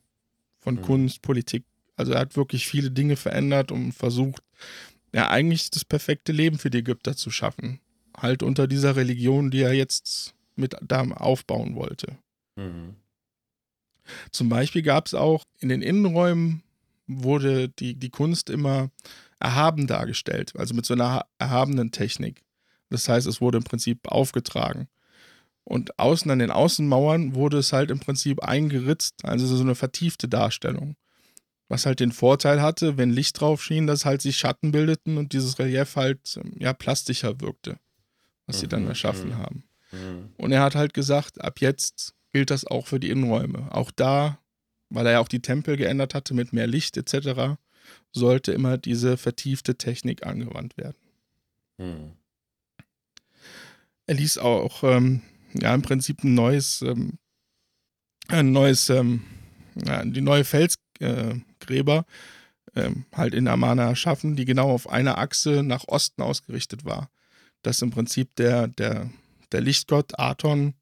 Von mhm. Kunst, Politik. Also er hat wirklich viele Dinge verändert und versucht, ja, eigentlich das perfekte Leben für die Ägypter zu schaffen. Halt unter dieser Religion, die er jetzt mit da aufbauen wollte. Mhm. Zum Beispiel gab es auch in den Innenräumen wurde die, die Kunst immer erhaben dargestellt, also mit so einer erhabenen Technik. Das heißt, es wurde im Prinzip aufgetragen. Und außen an den Außenmauern wurde es halt im Prinzip eingeritzt, also so eine vertiefte Darstellung. Was halt den Vorteil hatte, wenn Licht drauf schien, dass halt sich Schatten bildeten und dieses Relief halt ja plastischer wirkte, was mhm, sie dann mhm, erschaffen mhm. haben. Mhm. Und er hat halt gesagt, ab jetzt gilt das auch für die Innenräume. Auch da, weil er ja auch die Tempel geändert hatte mit mehr Licht etc., sollte immer diese vertiefte Technik angewandt werden. Mhm. Er ließ auch ähm, ja im Prinzip ein neues, ähm, ein neues, ähm, ja, die neue Felsgräber äh, halt in Amana erschaffen, die genau auf einer Achse nach Osten ausgerichtet war. Dass im Prinzip der, der der Lichtgott Aton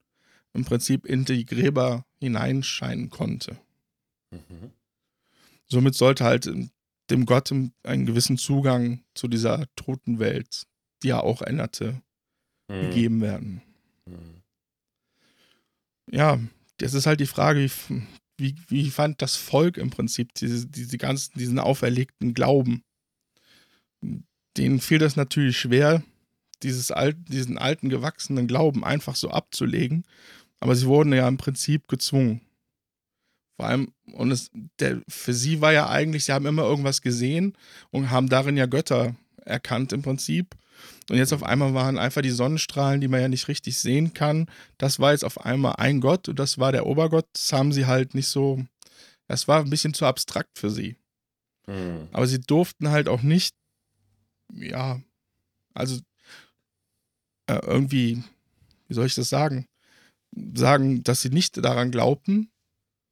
im Prinzip in die Gräber hineinscheinen konnte. Mhm. Somit sollte halt dem Gott einen gewissen Zugang zu dieser toten Welt, die er auch änderte, mhm. gegeben werden. Mhm. Ja, das ist halt die Frage, wie, wie, wie fand das Volk im Prinzip diese, diese ganzen, diesen auferlegten Glauben? Denen fiel das natürlich schwer, dieses alt, diesen alten, gewachsenen Glauben einfach so abzulegen. Aber sie wurden ja im Prinzip gezwungen. Vor allem, und es, der, für sie war ja eigentlich, sie haben immer irgendwas gesehen und haben darin ja Götter erkannt im Prinzip. Und jetzt auf einmal waren einfach die Sonnenstrahlen, die man ja nicht richtig sehen kann. Das war jetzt auf einmal ein Gott und das war der Obergott. Das haben sie halt nicht so, das war ein bisschen zu abstrakt für sie. Mhm. Aber sie durften halt auch nicht, ja, also äh, irgendwie, wie soll ich das sagen, sagen, dass sie nicht daran glaubten.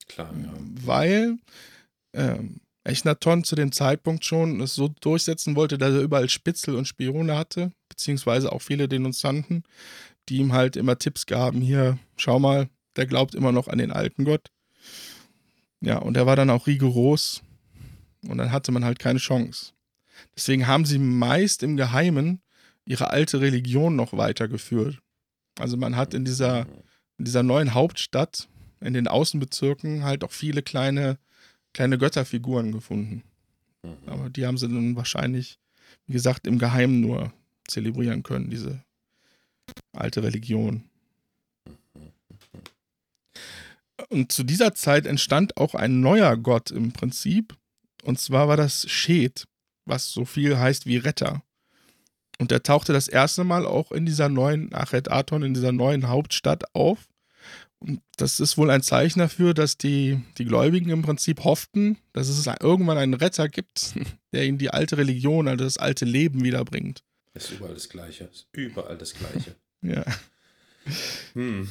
Klar, ja. Weil ähm, Echnaton zu dem Zeitpunkt schon es so durchsetzen wollte, dass er überall Spitzel und Spione hatte, beziehungsweise auch viele Denunzianten, die ihm halt immer Tipps gaben, hier, schau mal, der glaubt immer noch an den alten Gott. Ja, und er war dann auch rigoros und dann hatte man halt keine Chance. Deswegen haben sie meist im Geheimen ihre alte Religion noch weitergeführt. Also man hat in dieser, in dieser neuen Hauptstadt, in den Außenbezirken halt auch viele kleine, kleine Götterfiguren gefunden. Mhm. Aber die haben sie dann wahrscheinlich, wie gesagt, im Geheimen nur zelebrieren können, diese alte Religion. Und zu dieser Zeit entstand auch ein neuer Gott im Prinzip. Und zwar war das Shed, was so viel heißt wie Retter. Und er tauchte das erste Mal auch in dieser neuen Achet Aton, in dieser neuen Hauptstadt auf. Und das ist wohl ein Zeichen dafür, dass die, die Gläubigen im Prinzip hofften, dass es irgendwann einen Retter gibt, der ihnen die alte Religion, also das alte Leben wiederbringt. Ist überall das Gleiche. Ist überall das Gleiche. ja. Hm.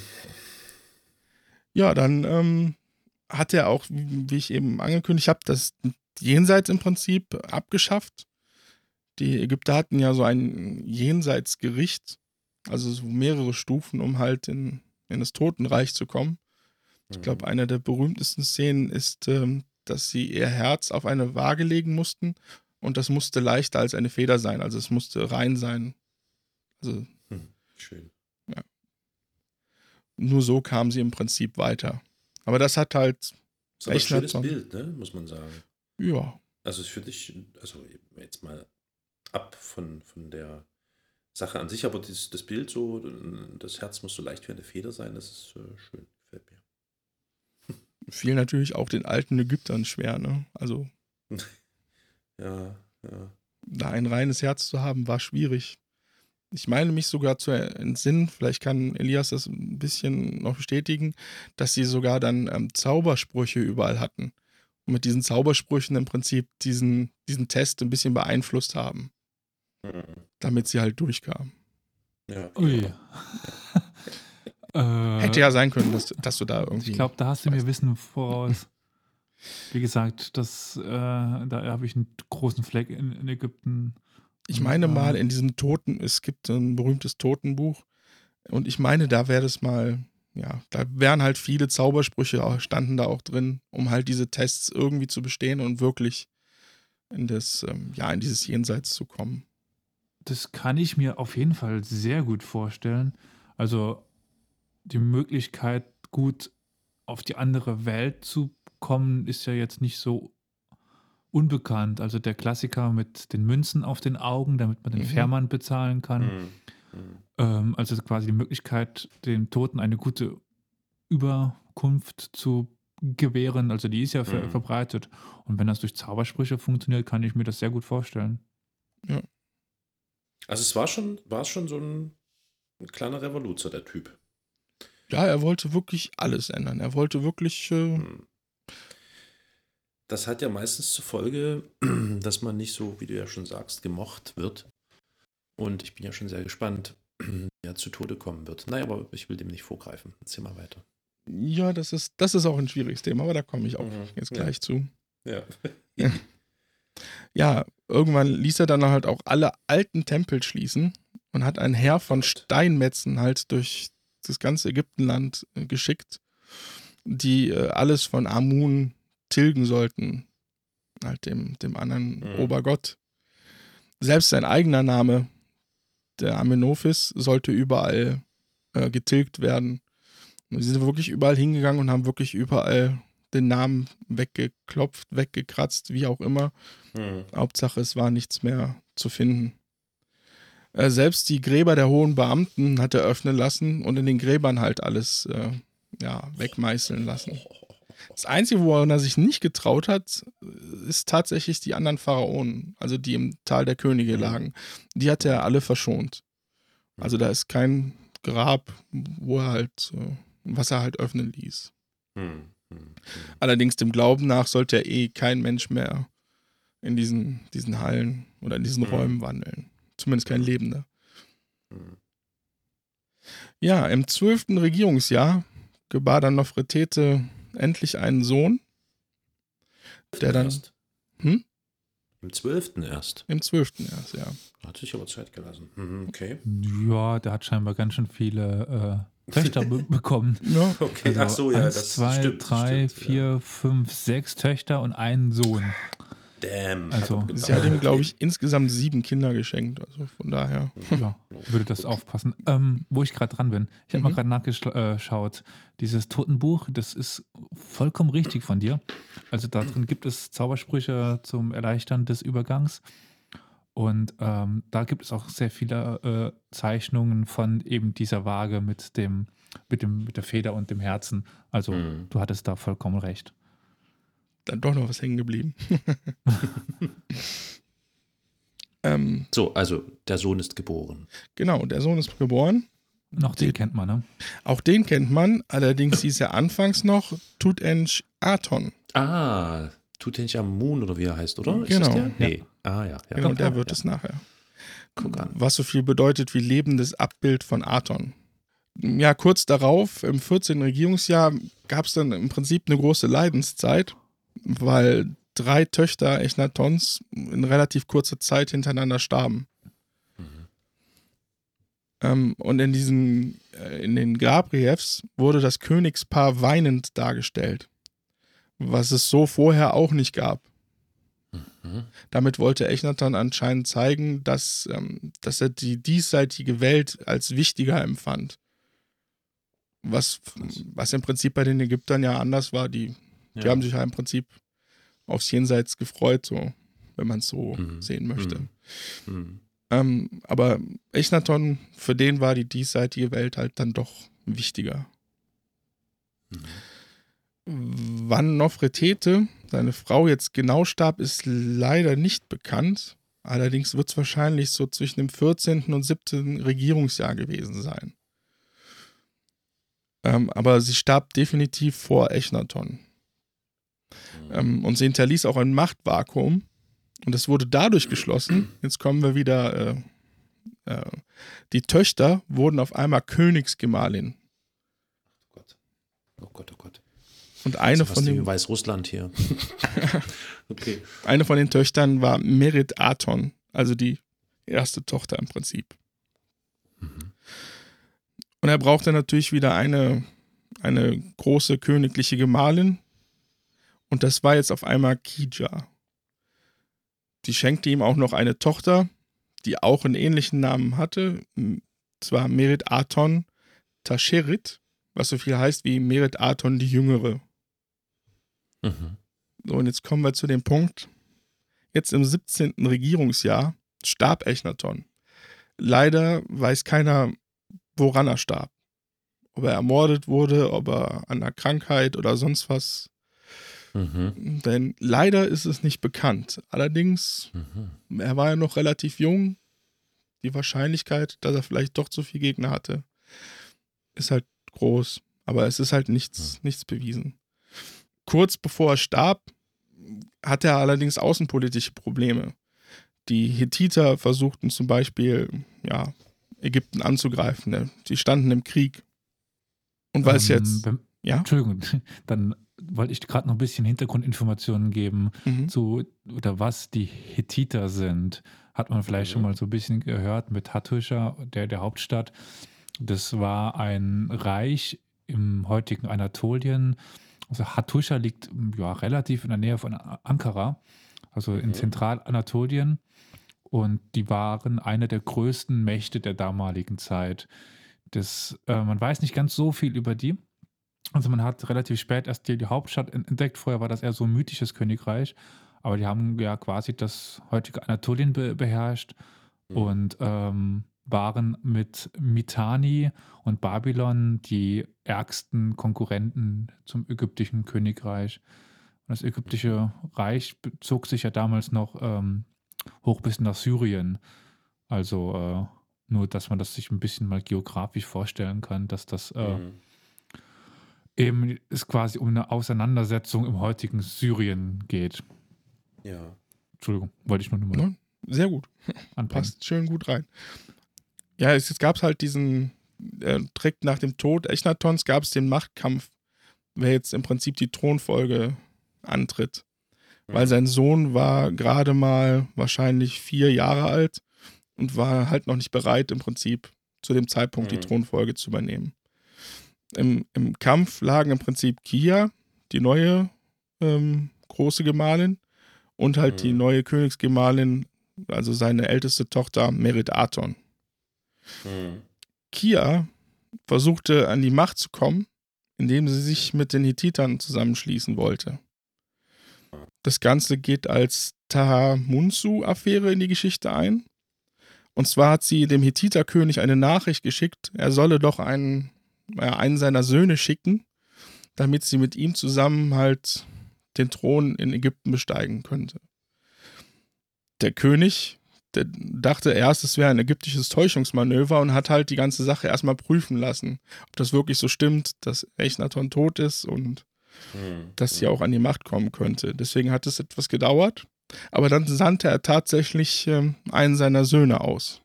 Ja, dann ähm, hat er auch, wie ich eben angekündigt habe, das Jenseits im Prinzip abgeschafft die Ägypter hatten ja so ein Jenseitsgericht, also so mehrere Stufen, um halt in, in das Totenreich zu kommen. Ich glaube, mhm. eine der berühmtesten Szenen ist, ähm, dass sie ihr Herz auf eine Waage legen mussten und das musste leichter als eine Feder sein. Also es musste rein sein. Also, hm, schön. Ja. Nur so kam sie im Prinzip weiter. Aber das hat halt. Das ist ein schönes Bild, ne? muss man sagen. Ja. Also für dich, also jetzt mal ab von, von der Sache an sich, aber das, das Bild so, das Herz muss so leicht wie eine Feder sein, das ist äh, schön, gefällt mir. Fiel natürlich auch den alten Ägyptern schwer, ne? Also. ja, ja. Da ein reines Herz zu haben, war schwierig. Ich meine mich sogar zu entsinnen, vielleicht kann Elias das ein bisschen noch bestätigen, dass sie sogar dann ähm, Zaubersprüche überall hatten. Und mit diesen Zaubersprüchen im Prinzip diesen, diesen Test ein bisschen beeinflusst haben. Mhm. Damit sie halt durchkam. Ja. Ui. äh, Hätte ja sein können, dass, dass du da irgendwie. Ich glaube, da hast du mir Wissen voraus. Wie gesagt, das, äh, da habe ich einen großen Fleck in, in Ägypten. Ich meine und, mal in diesem Toten, es gibt ein berühmtes Totenbuch und ich meine, da wäre das mal, ja, da wären halt viele Zaubersprüche, standen da auch drin, um halt diese Tests irgendwie zu bestehen und wirklich in das, ähm, ja, in dieses Jenseits zu kommen. Das kann ich mir auf jeden Fall sehr gut vorstellen. Also die Möglichkeit, gut auf die andere Welt zu kommen, ist ja jetzt nicht so unbekannt. Also der Klassiker mit den Münzen auf den Augen, damit man den mhm. Fährmann bezahlen kann. Mhm. Mhm. Ähm, also quasi die Möglichkeit, dem Toten eine gute Überkunft zu gewähren. Also die ist ja ver mhm. verbreitet. Und wenn das durch Zaubersprüche funktioniert, kann ich mir das sehr gut vorstellen. Ja. Also es war schon, war schon so ein, ein kleiner Revoluzer, der Typ. Ja, er wollte wirklich alles ändern. Er wollte wirklich. Äh hm. das hat ja meistens zur Folge, dass man nicht so, wie du ja schon sagst, gemocht wird. Und ich bin ja schon sehr gespannt, wie er zu Tode kommen wird. Naja, aber ich will dem nicht vorgreifen. Erzähl mal weiter. Ja, das ist, das ist auch ein schwieriges Thema, aber da komme ich auch mhm. jetzt gleich ja. zu. Ja. ja, irgendwann ließ er dann halt auch alle alten Tempel schließen und hat ein Heer von Steinmetzen halt durch das ganze Ägyptenland äh, geschickt, die äh, alles von Amun tilgen sollten, halt dem, dem anderen mhm. Obergott. Selbst sein eigener Name, der Amenophis, sollte überall äh, getilgt werden. Und sie sind wirklich überall hingegangen und haben wirklich überall den Namen weggeklopft, weggekratzt, wie auch immer. Mhm. Hauptsache, es war nichts mehr zu finden. Äh, selbst die Gräber der hohen Beamten hat er öffnen lassen und in den Gräbern halt alles äh, ja, wegmeißeln lassen. Das Einzige, woran er sich nicht getraut hat, ist tatsächlich die anderen Pharaonen, also die im Tal der Könige mhm. lagen. Die hat er alle verschont. Also da ist kein Grab, wo er halt, äh, was er halt öffnen ließ. Mhm. Allerdings dem Glauben nach sollte er eh kein Mensch mehr in diesen, diesen Hallen oder in diesen mhm. Räumen wandeln. Zumindest kein Lebender. Mhm. Ja, im zwölften Regierungsjahr gebar dann Nofretete endlich einen Sohn, der dann. Hm? Im zwölften erst. Im zwölften erst, ja. Hat sich aber Zeit gelassen. Mhm, okay. Ja, der hat scheinbar ganz schön viele äh, Töchter be bekommen. Ja. Okay, also ach so, ja, eins, das zwei, stimmt. drei, stimmt, vier, ja. fünf, sechs Töchter und einen Sohn. Damn. Also, sie hat ihm, glaube ich, insgesamt sieben Kinder geschenkt. Also von daher. Ja, würde das aufpassen. Ähm, wo ich gerade dran bin. Ich habe mhm. mal gerade nachgeschaut. Dieses Totenbuch, das ist vollkommen richtig von dir. Also da drin gibt es Zaubersprüche zum Erleichtern des Übergangs. Und ähm, da gibt es auch sehr viele äh, Zeichnungen von eben dieser Waage mit dem, mit dem, mit der Feder und dem Herzen. Also mhm. du hattest da vollkommen recht. Dann doch noch was hängen geblieben. ähm, so, also der Sohn ist geboren. Genau, der Sohn ist geboren. Noch den, den kennt man, ne? Auch den kennt man, allerdings hieß er anfangs noch Tutench Aton. Ah, Tutanchamun oder wie er heißt, oder? Genau. Nee. Ja. Ah, ja. ja. Genau, der ja, wird ja. es nachher. Guck an. Was so viel bedeutet wie lebendes Abbild von Aton. Ja, kurz darauf, im 14. Regierungsjahr, gab es dann im Prinzip eine große Leidenszeit, weil drei Töchter Echnatons in relativ kurzer Zeit hintereinander starben. Mhm. Ähm, und in diesen, äh, in den Grabriefs wurde das Königspaar weinend dargestellt was es so vorher auch nicht gab. Mhm. Damit wollte Echnaton anscheinend zeigen, dass, ähm, dass er die diesseitige Welt als wichtiger empfand. Was, was im Prinzip bei den Ägyptern ja anders war. Die, ja. die haben sich ja im Prinzip aufs Jenseits gefreut, so, wenn man es so mhm. sehen möchte. Mhm. mhm. Ähm, aber Echnaton, für den war die diesseitige Welt halt dann doch wichtiger. Mhm. Wann Nofretete, seine Frau, jetzt genau starb, ist leider nicht bekannt. Allerdings wird es wahrscheinlich so zwischen dem 14. und 17. Regierungsjahr gewesen sein. Ähm, aber sie starb definitiv vor Echnaton. Mhm. Ähm, und sie hinterließ auch ein Machtvakuum. Und es wurde dadurch geschlossen. Jetzt kommen wir wieder. Äh, äh, die Töchter wurden auf einmal Königsgemahlin. Oh Gott. Oh Gott, oh Gott. Und eine von den. Weißrussland hier. okay. Eine von den Töchtern war Merit Aton, also die erste Tochter im Prinzip. Mhm. Und er brauchte natürlich wieder eine, eine große königliche Gemahlin. Und das war jetzt auf einmal Kija. Die schenkte ihm auch noch eine Tochter, die auch einen ähnlichen Namen hatte. Zwar Merit Aton Tasherit, was so viel heißt wie Merit Aton die Jüngere. Mhm. So, und jetzt kommen wir zu dem Punkt. Jetzt im 17. Regierungsjahr starb Echnaton. Leider weiß keiner, woran er starb. Ob er ermordet wurde, ob er an einer Krankheit oder sonst was. Mhm. Denn leider ist es nicht bekannt. Allerdings, mhm. er war ja noch relativ jung. Die Wahrscheinlichkeit, dass er vielleicht doch zu viel Gegner hatte, ist halt groß. Aber es ist halt nichts, mhm. nichts bewiesen. Kurz bevor er starb, hatte er allerdings außenpolitische Probleme. Die Hethiter versuchten zum Beispiel, ja, Ägypten anzugreifen. Die standen im Krieg. Und weil es ähm, jetzt. ja? Entschuldigung, dann wollte ich gerade noch ein bisschen Hintergrundinformationen geben mhm. zu oder was die Hethiter sind. Hat man vielleicht mhm. schon mal so ein bisschen gehört mit Hattusha, der, der Hauptstadt. Das war ein Reich im heutigen Anatolien, also Hattusha liegt ja, relativ in der Nähe von Ankara, also in mhm. Zentralanatolien. Und die waren eine der größten Mächte der damaligen Zeit. Das, äh, man weiß nicht ganz so viel über die. Also man hat relativ spät erst die, die Hauptstadt entdeckt. Vorher war das eher so ein mythisches Königreich. Aber die haben ja quasi das heutige Anatolien be beherrscht. Mhm. Und ähm, waren mit Mitanni und Babylon die ärgsten Konkurrenten zum ägyptischen Königreich. das ägyptische Reich bezog sich ja damals noch ähm, hoch bis nach Syrien. Also äh, nur, dass man das sich ein bisschen mal geografisch vorstellen kann, dass das äh, mhm. eben es quasi um eine Auseinandersetzung im heutigen Syrien geht. Ja. Entschuldigung, wollte ich nur mal. Sehr gut. Anbringen. Passt schön gut rein ja, es, gab halt diesen, äh, direkt nach dem Tod Echnatons gab es den Machtkampf, wer jetzt im Prinzip die Thronfolge antritt. Mhm. Weil sein Sohn war gerade mal wahrscheinlich vier Jahre alt und war halt noch nicht bereit, im Prinzip zu dem Zeitpunkt mhm. die Thronfolge zu übernehmen. Im, Im Kampf lagen im Prinzip Kia, die neue ähm, große Gemahlin, und halt mhm. die neue Königsgemahlin, also seine älteste Tochter Merit Aton. Mhm. Kia versuchte an die Macht zu kommen, indem sie sich mit den Hittitern zusammenschließen wollte. Das Ganze geht als Tahamunsu-Affäre in die Geschichte ein. Und zwar hat sie dem Hittiterkönig eine Nachricht geschickt, er solle doch einen, ja, einen seiner Söhne schicken, damit sie mit ihm zusammen halt den Thron in Ägypten besteigen könnte. Der König der dachte erst, es wäre ein ägyptisches Täuschungsmanöver und hat halt die ganze Sache erstmal prüfen lassen, ob das wirklich so stimmt, dass Echnaton tot ist und hm. dass sie hm. auch an die Macht kommen könnte. Deswegen hat es etwas gedauert, aber dann sandte er tatsächlich äh, einen seiner Söhne aus.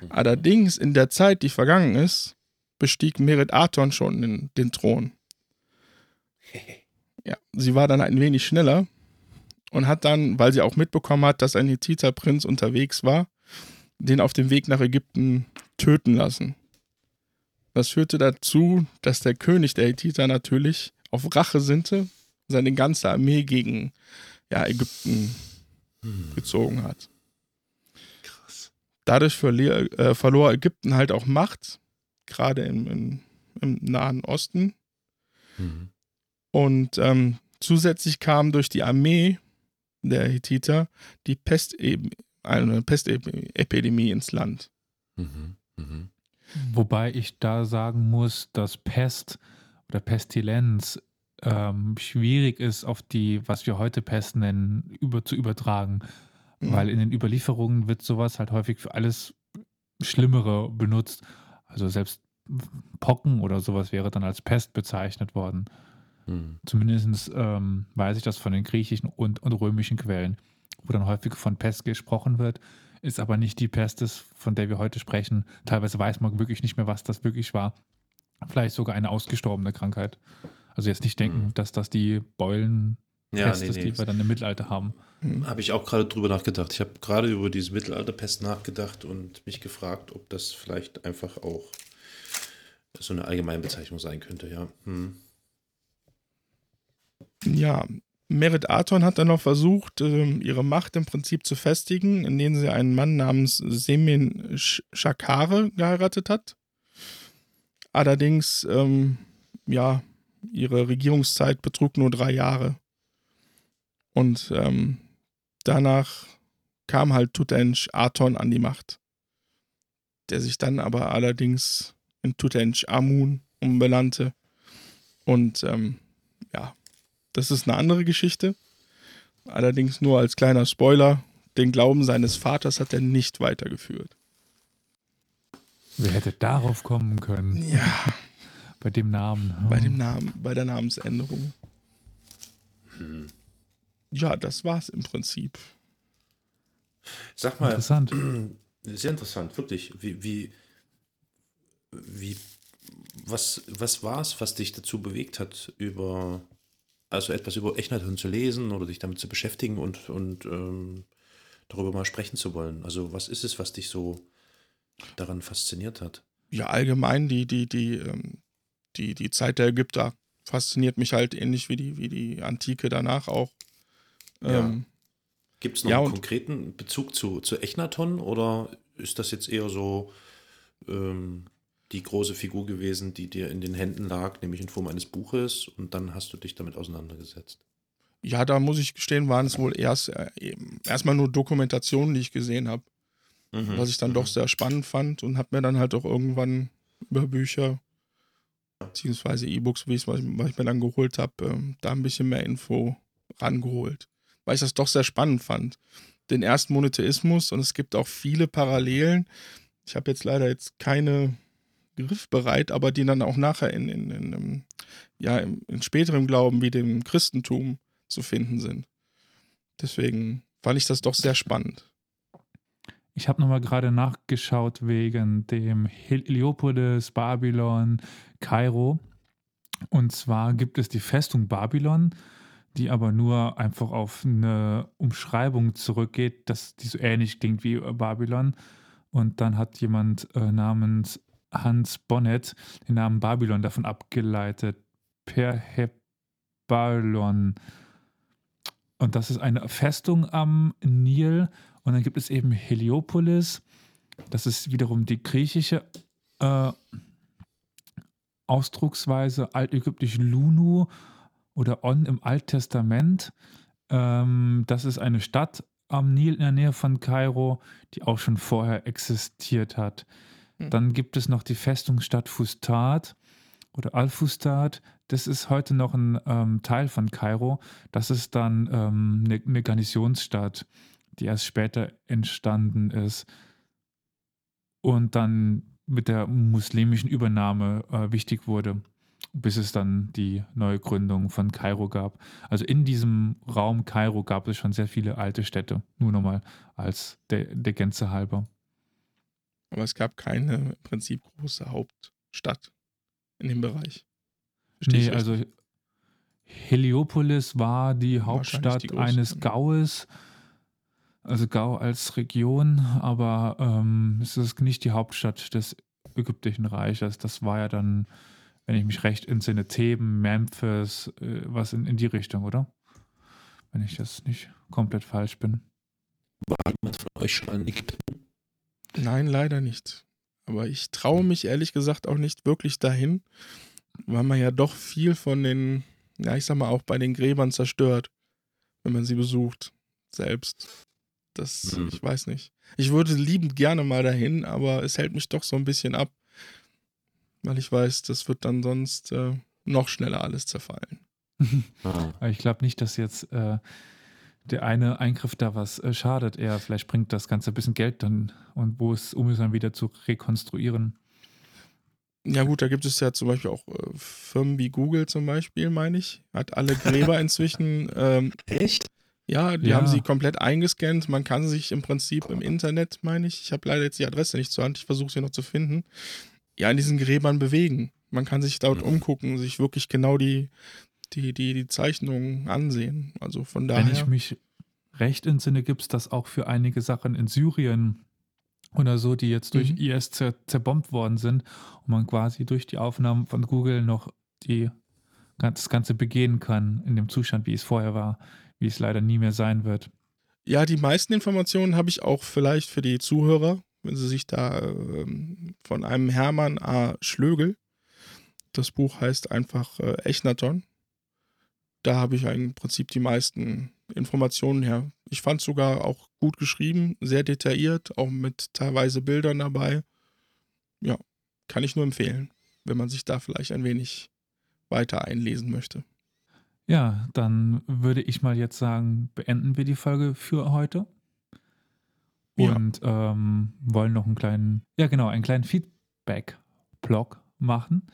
Mhm. Allerdings in der Zeit, die vergangen ist, bestieg Merit Aton schon den, den Thron. Ja, sie war dann ein wenig schneller und hat dann, weil sie auch mitbekommen hat, dass ein Hethiter-Prinz unterwegs war, den auf dem Weg nach Ägypten töten lassen. Das führte dazu, dass der König der Hethiter natürlich auf Rache sinnte, seine ganze Armee gegen ja, Ägypten hm. gezogen hat. Krass. Dadurch verlier, äh, verlor Ägypten halt auch Macht, gerade im, im, im Nahen Osten. Mhm. Und ähm, zusätzlich kam durch die Armee der Hethiter die Pest eine Pestepidemie ins Land. Mhm. Mhm. Wobei ich da sagen muss, dass Pest oder Pestilenz ähm, schwierig ist, auf die, was wir heute Pest nennen, über, zu übertragen. Mhm. Weil in den Überlieferungen wird sowas halt häufig für alles Schlimmere benutzt. Also selbst Pocken oder sowas wäre dann als Pest bezeichnet worden. Mhm. Zumindest ähm, weiß ich das von den griechischen und, und römischen Quellen, wo dann häufig von Pest gesprochen wird, ist aber nicht die Pest, von der wir heute sprechen. Teilweise weiß man wirklich nicht mehr, was das wirklich war. Vielleicht sogar eine ausgestorbene Krankheit. Also jetzt nicht denken, mhm. dass das die Beulen ja, Pest nee, ist, nee. die wir dann im Mittelalter haben. Mhm. Habe ich auch gerade drüber nachgedacht. Ich habe gerade über diese Mittelalterpest nachgedacht und mich gefragt, ob das vielleicht einfach auch so eine allgemeine Bezeichnung sein könnte, ja. Hm. Ja, Merit Aton hat dann noch versucht, ähm, ihre Macht im Prinzip zu festigen, indem sie einen Mann namens Semin Shakare geheiratet hat. Allerdings, ähm, ja, ihre Regierungszeit betrug nur drei Jahre. Und ähm, danach kam halt Tutench Aton an die Macht, der sich dann aber allerdings in Tutench Amun umbenannte. Und ähm, ja, das ist eine andere Geschichte. Allerdings nur als kleiner Spoiler. Den Glauben seines Vaters hat er nicht weitergeführt. Wer hätte darauf kommen können? Ja. Bei dem Namen. Oh. Bei dem Namen, bei der Namensänderung. Hm. Ja, das war's im Prinzip. Sag mal. Interessant. Sehr interessant, wirklich. Wie, wie, wie, was, was war es, was dich dazu bewegt hat, über also etwas über Echnaton zu lesen oder dich damit zu beschäftigen und, und ähm, darüber mal sprechen zu wollen. Also was ist es, was dich so daran fasziniert hat? Ja, allgemein die, die, die, ähm, die, die Zeit der Ägypter fasziniert mich halt ähnlich wie die, wie die Antike danach auch. Ähm, ja. Gibt es noch ja, einen konkreten Bezug zu, zu Echnaton oder ist das jetzt eher so ähm, die große Figur gewesen, die dir in den Händen lag, nämlich in Form eines Buches und dann hast du dich damit auseinandergesetzt. Ja, da muss ich gestehen, waren es wohl erst äh, erstmal nur Dokumentationen, die ich gesehen habe. Mhm. Was ich dann mhm. doch sehr spannend fand und habe mir dann halt auch irgendwann über Bücher beziehungsweise E-Books, wie ich, was ich mir dann geholt habe, äh, da ein bisschen mehr Info rangeholt. Weil ich das doch sehr spannend fand. Den ersten Monotheismus und es gibt auch viele Parallelen. Ich habe jetzt leider jetzt keine griffbereit, aber die dann auch nachher in, in, in, in ja, in, in späterem Glauben wie dem Christentum zu finden sind. Deswegen fand ich das doch sehr spannend. Ich habe nochmal gerade nachgeschaut wegen dem Heliopolis, Babylon, Kairo. Und zwar gibt es die Festung Babylon, die aber nur einfach auf eine Umschreibung zurückgeht, dass die so ähnlich klingt wie Babylon. Und dann hat jemand äh, namens Hans Bonnet den Namen Babylon davon abgeleitet. Per Hebalon. Und das ist eine Festung am Nil. Und dann gibt es eben Heliopolis. Das ist wiederum die griechische äh, Ausdrucksweise, altägyptisch Lunu oder On im Alttestament. Ähm, das ist eine Stadt am Nil in der Nähe von Kairo, die auch schon vorher existiert hat. Hm. Dann gibt es noch die Festungsstadt Fustat oder Al-Fustat. Das ist heute noch ein ähm, Teil von Kairo. Das ist dann ähm, eine, eine Garnisonsstadt, die erst später entstanden ist und dann mit der muslimischen Übernahme äh, wichtig wurde, bis es dann die Neugründung von Kairo gab. Also in diesem Raum Kairo gab es schon sehr viele alte Städte, nur nochmal als der, der Gänze halber. Aber es gab keine im Prinzip große Hauptstadt in dem Bereich. Verstehe nee, also Heliopolis war die Hauptstadt die eines Gaues, also Gau als Region, aber ähm, es ist nicht die Hauptstadt des ägyptischen Reiches. Das war ja dann, wenn ich mich recht entsinne, Theben, Memphis, äh, was in, in die Richtung, oder? Wenn ich das nicht komplett falsch bin. War jemand von euch schon in Ägypten? Nein, leider nicht. Aber ich traue mich ehrlich gesagt auch nicht wirklich dahin, weil man ja doch viel von den, ja, ich sag mal, auch bei den Gräbern zerstört, wenn man sie besucht. Selbst. Das, hm. ich weiß nicht. Ich würde liebend gerne mal dahin, aber es hält mich doch so ein bisschen ab, weil ich weiß, das wird dann sonst äh, noch schneller alles zerfallen. Ah. ich glaube nicht, dass jetzt äh, der eine Eingriff da was äh, schadet. Eher vielleicht bringt das Ganze ein bisschen Geld dann und wo es, um es dann wieder zu rekonstruieren. Ja gut, da gibt es ja zum Beispiel auch äh, Firmen wie Google zum Beispiel, meine ich, hat alle Gräber inzwischen. Ähm, Echt? Ja, die ja. haben sie komplett eingescannt. Man kann sich im Prinzip im Internet, meine ich, ich habe leider jetzt die Adresse nicht zur Hand, ich versuche sie noch zu finden, ja, in diesen Gräbern bewegen. Man kann sich dort mhm. umgucken, sich wirklich genau die, die, die, die Zeichnungen ansehen. Also von daher. Wenn ich mich recht entsinne, gibt es das auch für einige Sachen in Syrien oder so, die jetzt durch mhm. IS zer zerbombt worden sind und man quasi durch die Aufnahmen von Google noch die, das Ganze begehen kann in dem Zustand, wie es vorher war wie es leider nie mehr sein wird. Ja, die meisten Informationen habe ich auch vielleicht für die Zuhörer, wenn sie sich da ähm, von einem Hermann A. Schlögel, das Buch heißt einfach äh, Echnaton, da habe ich im Prinzip die meisten Informationen her. Ich fand es sogar auch gut geschrieben, sehr detailliert, auch mit teilweise Bildern dabei. Ja, kann ich nur empfehlen, wenn man sich da vielleicht ein wenig weiter einlesen möchte. Ja, dann würde ich mal jetzt sagen, beenden wir die Folge für heute. Und ja. ähm, wollen noch einen kleinen, ja genau, einen kleinen Feedback-Blog machen.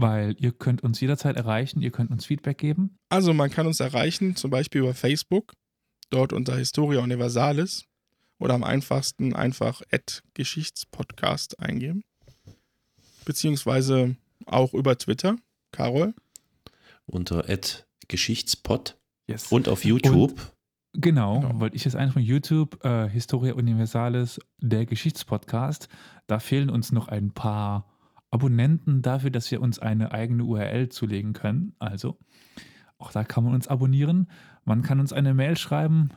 Weil ihr könnt uns jederzeit erreichen, ihr könnt uns Feedback geben. Also man kann uns erreichen, zum Beispiel über Facebook, dort unter Historia Universalis oder am einfachsten einfach Geschichtspodcast eingeben. Beziehungsweise auch über Twitter. Carol? unter Geschichtspot yes. und auf YouTube. Und, genau, genau, wollte ich jetzt einfach von YouTube, äh, Historia Universalis, der Geschichtspodcast. Da fehlen uns noch ein paar Abonnenten dafür, dass wir uns eine eigene URL zulegen können. Also, auch da kann man uns abonnieren. Man kann uns eine Mail schreiben,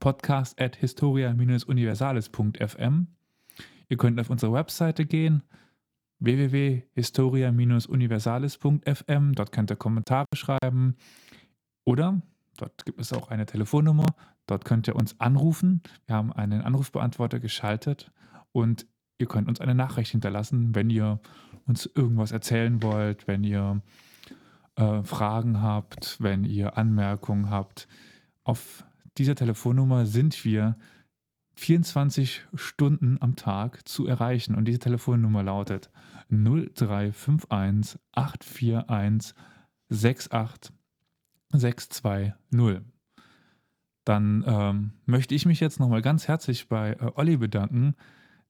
podcast at historia-universalis.fm. Ihr könnt auf unsere Webseite gehen, www.historia-universalis.fm. Dort könnt ihr Kommentare schreiben oder dort gibt es auch eine Telefonnummer. Dort könnt ihr uns anrufen. Wir haben einen Anrufbeantworter geschaltet und ihr könnt uns eine Nachricht hinterlassen, wenn ihr uns irgendwas erzählen wollt, wenn ihr äh, Fragen habt, wenn ihr Anmerkungen habt. Auf dieser Telefonnummer sind wir 24 Stunden am Tag zu erreichen. Und diese Telefonnummer lautet 0351 841 68620. Dann ähm, möchte ich mich jetzt nochmal ganz herzlich bei äh, Olli bedanken,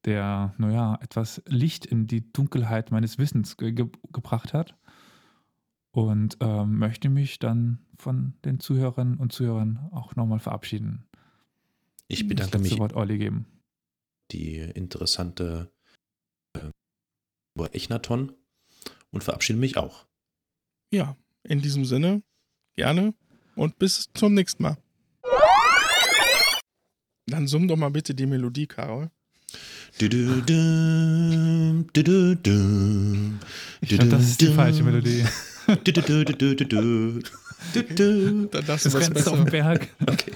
der, naja, etwas Licht in die Dunkelheit meines Wissens ge ge gebracht hat. Und ähm, möchte mich dann von den Zuhörern und Zuhörern auch nochmal verabschieden. Ich bedanke mich. Wort Olli geben. Die interessante äh, Echnaton und verabschiede mich auch. Ja, in diesem Sinne, gerne und bis zum nächsten Mal. Dann summ doch mal bitte die Melodie, Carol. Ich glaube, das ist die falsche Melodie. Dann das, das besser. auf dem Berg. Okay.